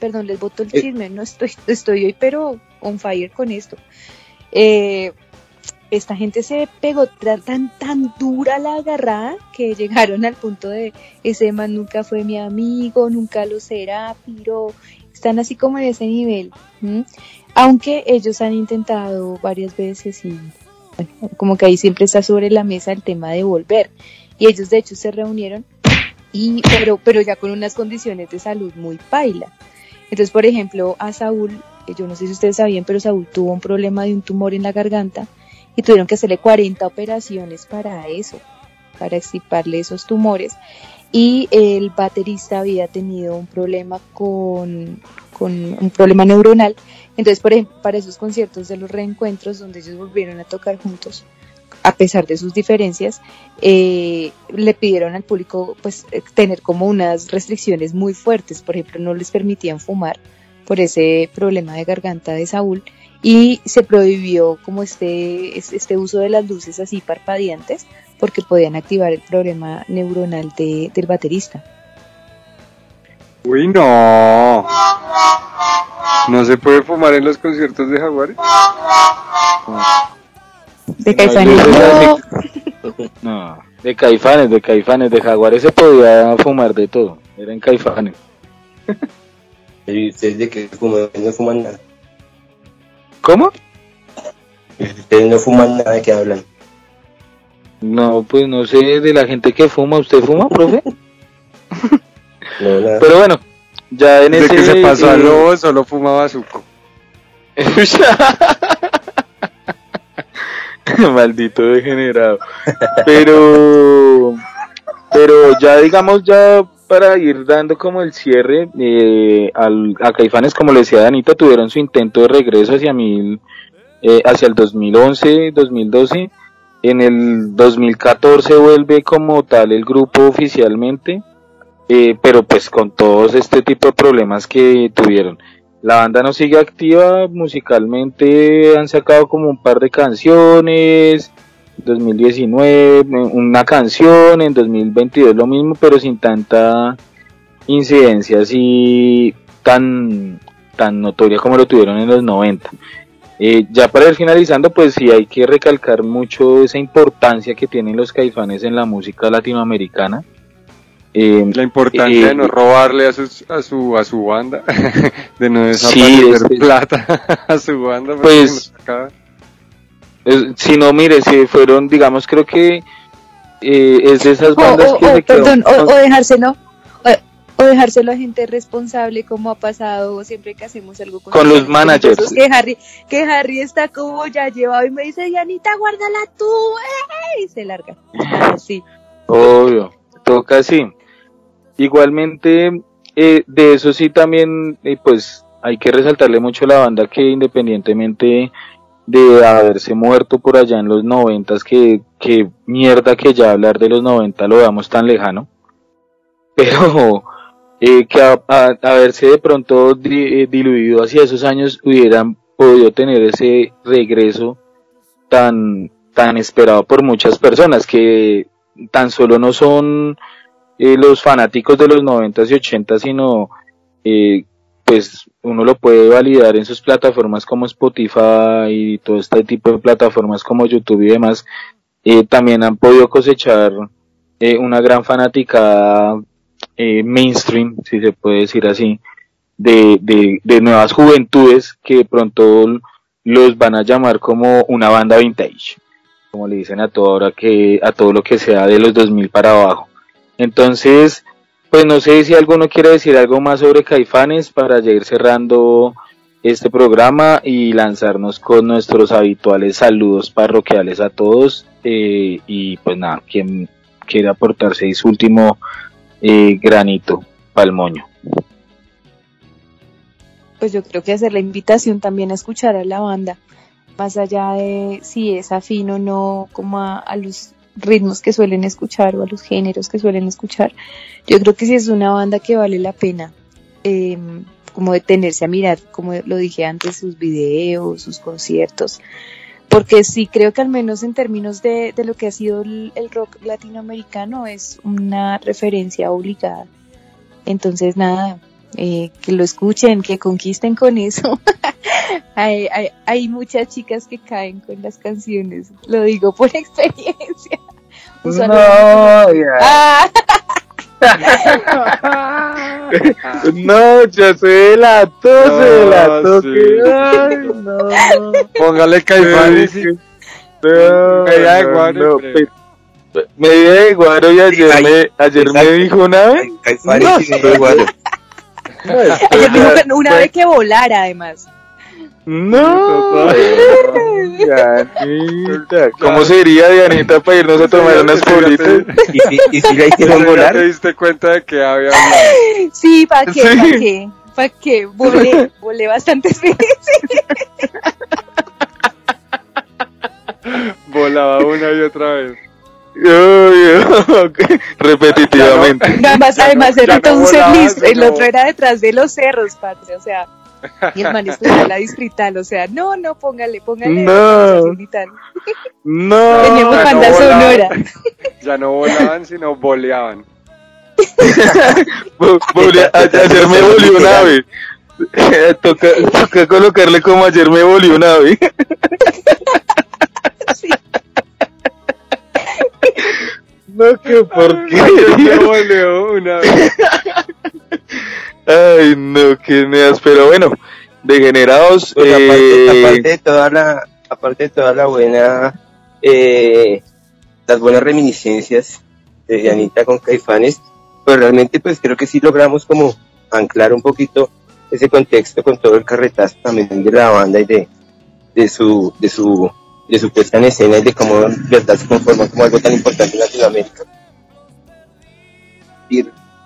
Speaker 5: Perdón, les boto el
Speaker 7: Eh.
Speaker 5: chisme. No estoy, estoy hoy, pero on fire con esto. Eh, esta gente se pegó tan, tan, dura la agarrada que [laughs] llegaron al punto de ese man nunca fue mi amigo, nunca lo será, pero están así como en ese nivel. Aunque ellos han intentado varias veces y bueno, como que ahí siempre está sobre la mesa el tema de volver. Y ellos de hecho se reunieron y pero pero ya con unas condiciones de salud muy paila. Entonces, por ejemplo, a Saúl, eh, yo no sé si ustedes sabían, pero Saúl tuvo un problema de un tumor en la garganta y tuvieron que hacerle 40 operaciones para eso, para extirparle esos tumores. Y el baterista había tenido un problema con, con un problema neuronal. Entonces, por ejemplo, para esos conciertos de los reencuentros donde ellos volvieron a tocar juntos, a pesar de sus diferencias, eh, le pidieron al público pues tener como unas restricciones muy fuertes, por ejemplo, no les permitían fumar por ese problema de garganta de Saúl y se prohibió como este, es- este uso de las luces así parpadeantes porque podían activar el problema neuronal de- del baterista.
Speaker 6: Uy, no. No se puede fumar en los conciertos de Jaguares.
Speaker 5: De Caifanes. [laughs] No,
Speaker 7: de caifanes, de caifanes, de jaguares se podía fumar de todo. Eran caifanes. [laughs]
Speaker 3: ¿Y ustedes de qué fuman? No fuman nada.
Speaker 7: ¿Cómo?
Speaker 3: Ustedes no fuman nada de qué hablan.
Speaker 7: No, pues no sé de la gente que fuma. ¿Usted fuma, profe? [laughs]
Speaker 3: No, nada.
Speaker 7: Pero bueno, ya en
Speaker 6: Desde
Speaker 7: ese.
Speaker 6: que se pasó
Speaker 7: eh,
Speaker 6: al lobo, solo fumaba suco. [laughs]
Speaker 7: Maldito degenerado. Pero, pero ya digamos ya para ir dando como el cierre eh, al, a Caifanes, como le decía Danita, tuvieron su intento de regreso hacia mil, eh, hacia el 2011, 2012. En el 2014 vuelve como tal el grupo oficialmente, eh, pero pues con todos este tipo de problemas que tuvieron. La banda no sigue activa musicalmente, han sacado como un par de canciones, 2019 una canción, en 2022 lo mismo, pero sin tanta incidencia así tan, tan notoria como lo tuvieron en los 90. Eh, ya para ir finalizando, pues sí hay que recalcar mucho esa importancia que tienen los caifanes en la música latinoamericana. Eh,
Speaker 6: La importancia
Speaker 7: Eh,
Speaker 6: de no robarle a, sus- a, su, a su banda, [laughs] de no
Speaker 7: Sí,
Speaker 6: desaparecer
Speaker 7: es-
Speaker 6: plata [laughs] a su banda.
Speaker 7: Pues, si no, mire, si fueron, digamos, creo que eh, es de esas bandas
Speaker 5: o-
Speaker 7: que
Speaker 5: o,
Speaker 7: se
Speaker 5: perdón, o, dejárselo. O, dejárselo a gente responsable como ha pasado siempre que hacemos algo con,
Speaker 7: Con los managers.
Speaker 5: Que Harry, que Harry está como ya llevado y me dice, Dianita, guárdala tú, ¡eh! y se larga. Así.
Speaker 7: Obvio, toca así. Igualmente, eh, de eso sí también, eh, pues hay que resaltarle mucho a la banda que independientemente de haberse muerto por allá en los noventas, que, que mierda que ya hablar de los noventa lo veamos tan lejano, [laughs] pero eh, que a, haberse de pronto eh, diluido hacia esos años hubieran podido tener ese regreso tan, tan esperado por muchas personas que tan solo no son eh, los fanáticos de los 90 y 80, sino pues uno lo puede validar en sus plataformas como Spotify y todo este tipo de plataformas como YouTube y demás. Eh, también han podido cosechar eh, una gran fanática eh, mainstream, si se puede decir así, de, de, de nuevas juventudes que pronto los van a llamar como una banda vintage, como le dicen a todo ahora que a todo lo que sea de los 2000 para abajo. Entonces, pues no sé si alguno quiere decir algo más sobre Caifanes para ya ir cerrando este programa y lanzarnos con nuestros habituales saludos parroquiales a todos. eh, y pues nada, quien quiera aportarse su último eh, granito palmoño.
Speaker 5: Pues yo creo que hacer la invitación también a escuchar a la banda, más allá de si es afín o no, como a, a los ritmos que suelen escuchar o a los géneros que suelen escuchar. Yo creo que sí es una banda que vale la pena, eh, como detenerse a mirar, como lo dije antes, sus videos, sus conciertos, porque sí creo que al menos en términos de, de lo que ha sido el, el rock latinoamericano es una referencia obligada. Entonces, nada, eh, que lo escuchen, que conquisten con eso. [laughs] hay, hay, hay muchas chicas que caen con las canciones, lo digo por [laughs] experiencia.
Speaker 7: No, [laughs] ya.
Speaker 5: Ah,
Speaker 7: no, ya se delató, se
Speaker 6: No,
Speaker 7: delató.
Speaker 6: sí.
Speaker 7: que- ay, no.
Speaker 6: Póngale
Speaker 7: No,
Speaker 6: Medida de guaro,
Speaker 7: Medida de guaro y ayer
Speaker 3: Ay,
Speaker 7: me, ayer me dijo una vez. No,
Speaker 3: y Medio Guaro.
Speaker 5: Ayer dijo que una vez que volara, además.
Speaker 7: No, Dianita. ¿Cómo sería, Dianita, para irnos a tomar unas politas? [laughs]
Speaker 3: ¿Y si, y si la hicieron
Speaker 6: ¿Ya te
Speaker 3: volar?
Speaker 6: diste cuenta de que había hablado?
Speaker 5: Sí, ¿para qué?
Speaker 7: Sí.
Speaker 5: ¿Para qué? ¿Para qué? Volé, [laughs] volé bastantes veces.
Speaker 6: Volaba una y otra vez.
Speaker 7: Repetitivamente. [laughs]
Speaker 5: Además,
Speaker 6: no-
Speaker 5: además era
Speaker 6: no volaba,
Speaker 5: setlist. El otro era detrás de los cerros, padre. O sea, y el man estudió la distrital. O sea, no, no, póngale, póngale.
Speaker 7: No. No. [laughs]
Speaker 5: Teníamos
Speaker 6: ya no
Speaker 5: banda
Speaker 6: volaban.
Speaker 5: sonora. [laughs]
Speaker 6: Ya no volaban, sino boleaban.
Speaker 7: Ayer me volvió un ave. toca, toca colocarle como ayer me volvió un ave.
Speaker 5: Sí.
Speaker 7: No, que por qué. [laughs]
Speaker 6: una vez.
Speaker 7: Ay, no, que neas. Pero bueno, degenerados.
Speaker 3: Pues aparte,
Speaker 7: eh,
Speaker 3: aparte de toda la, aparte de toda la buena, eh, las buenas reminiscencias de Anita con Caifanes, pues realmente pues creo que sí logramos como anclar un poquito ese contexto con todo el carretazo también de la banda y de, de su, de su, de su puesta en escena y de cómo en verdad se conforman como algo tan importante en Latinoamérica.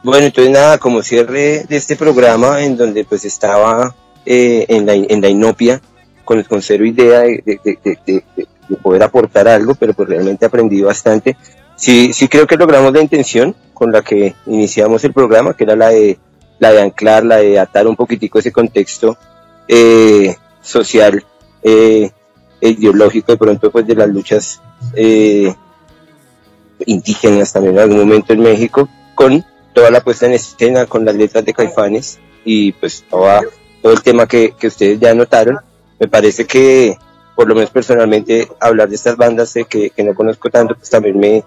Speaker 3: Bueno, entonces nada, como cierre de este programa en donde pues estaba eh, en, la, en la inopia con, cero idea de, de- de- de- de- de- de poder aportar algo, pero pues realmente aprendí bastante. Sí, sí creo que logramos la intención con la que iniciamos el programa, que era la de, la de anclar, la de atar un poquitico ese contexto eh, social, eh, ideológico de pronto pues de las luchas eh, indígenas también en algún momento en México, con toda la puesta en escena, con las letras de Caifanes y pues toda, todo el tema que, que ustedes ya notaron. Me parece que, por lo menos personalmente, hablar de estas bandas eh, que, que no conozco tanto, pues también me,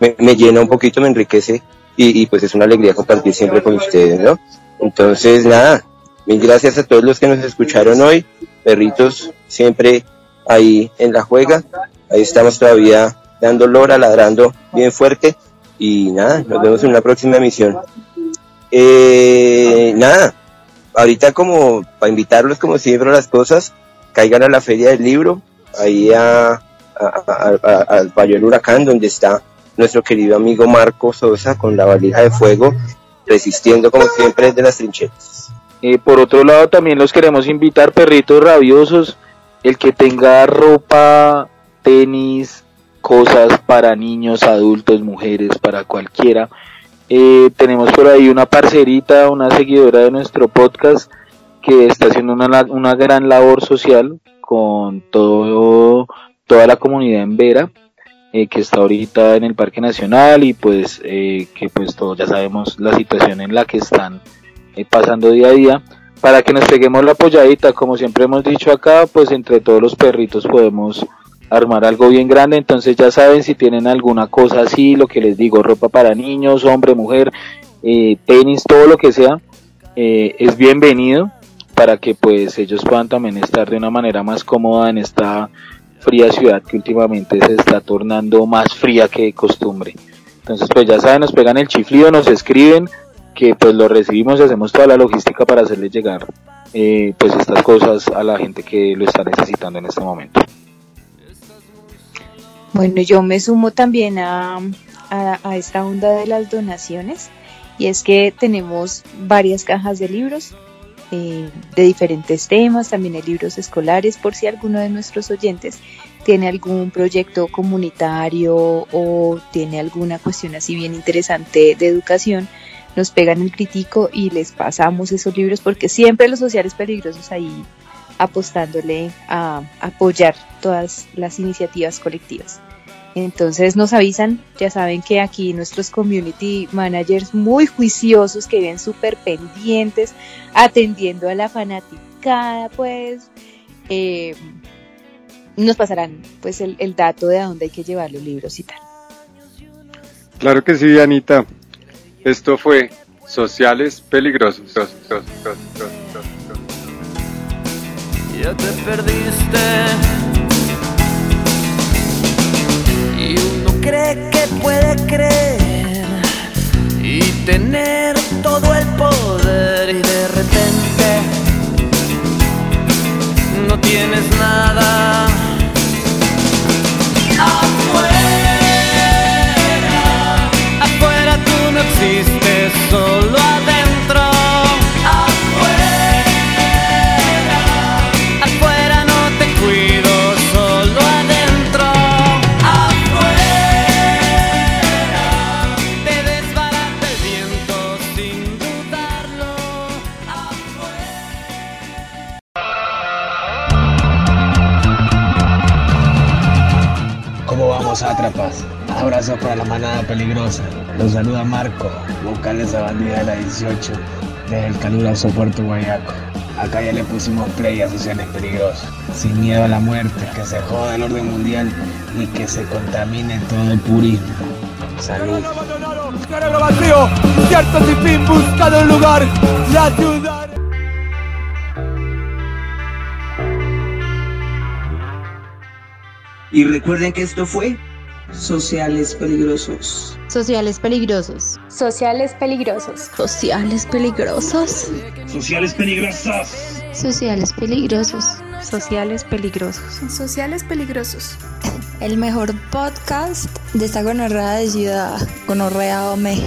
Speaker 3: me, me llena un poquito, me enriquece y, y, pues es una alegría compartir siempre con ustedes, ¿no? Entonces, nada, mil gracias a todos los que nos escucharon hoy, perritos siempre ahí en la juega, ahí estamos todavía dando lora, ladrando bien fuerte y nada, nos vemos en una próxima emisión. Eh, nada, ahorita como para invitarlos como siempre las cosas, caigan a la feria del libro, ahí a- al Valle del Huracán, donde está nuestro querido amigo Marco Sosa con la valija de fuego, resistiendo como siempre desde las trincheras.
Speaker 7: Eh, por otro lado, también los queremos invitar, perritos rabiosos, el que tenga ropa, tenis, cosas para niños, adultos, mujeres, para cualquiera. Eh, tenemos por ahí una parcerita, una seguidora de nuestro podcast que está haciendo una, una gran labor social con todo, toda la comunidad en Vera, eh, que está ahorita en el Parque Nacional y pues eh, que pues todos ya sabemos la situación en la que están eh, pasando día a día, para que nos peguemos la apoyadita, como siempre hemos dicho acá, pues entre todos los perritos podemos armar algo bien grande, entonces ya saben si tienen alguna cosa así, lo que les digo, ropa para niños, hombre, mujer, eh, tenis, todo lo que sea, eh, es bienvenido para que pues ellos puedan también estar de una manera más cómoda en esta fría ciudad que últimamente se está tornando más fría que de costumbre. Entonces pues ya saben, nos pegan el chiflido, nos escriben, que pues lo recibimos y hacemos toda la logística para hacerles llegar eh, pues estas cosas a la gente que lo está necesitando en este momento.
Speaker 5: Bueno, yo me sumo también a, a, a esta onda de las donaciones y es que tenemos varias cajas de libros eh, de diferentes temas, también hay libros escolares por si alguno de nuestros oyentes tiene algún proyecto comunitario o tiene alguna cuestión así bien interesante de educación, nos pegan el crítico y les pasamos esos libros porque siempre los sociales peligrosos ahí apostándole a apoyar todas las iniciativas colectivas. Entonces nos avisan, ya saben que aquí nuestros community managers muy juiciosos que vienen súper pendientes, atendiendo a la fanaticada, pues eh, nos pasarán pues el, el, dato de a dónde hay que llevar los libros y tal.
Speaker 6: Claro que sí, Anita. Esto fue Sociales Peligrosos.
Speaker 8: Ya te perdiste y uno cree que puede creer y tener todo el poder y de repente no tienes nada.
Speaker 9: Abrazo para la manada peligrosa. Los saluda Marco, vocales de bandida de la 18, desde el caluroso Puerto Guayaco. Acá ya le pusimos play a sociales peligrosas. Sin miedo a la muerte, que se joda el orden mundial y que se contamine todo el purismo. Salud.
Speaker 8: Cerebro vacío, cierto sin fin, buscando un lugar, la ciudad.
Speaker 10: Y recuerden que esto fue Sociales Peligrosos.
Speaker 11: Sociales peligrosos.
Speaker 12: Sociales peligrosos.
Speaker 11: Sociales peligrosos.
Speaker 13: Sociales peligrosos.
Speaker 11: Sociales peligrosos.
Speaker 12: Sociales peligrosos.
Speaker 14: Sociales peligrosos.
Speaker 11: El mejor podcast de esta gonorrea de ciudad. Gonorrea Ome.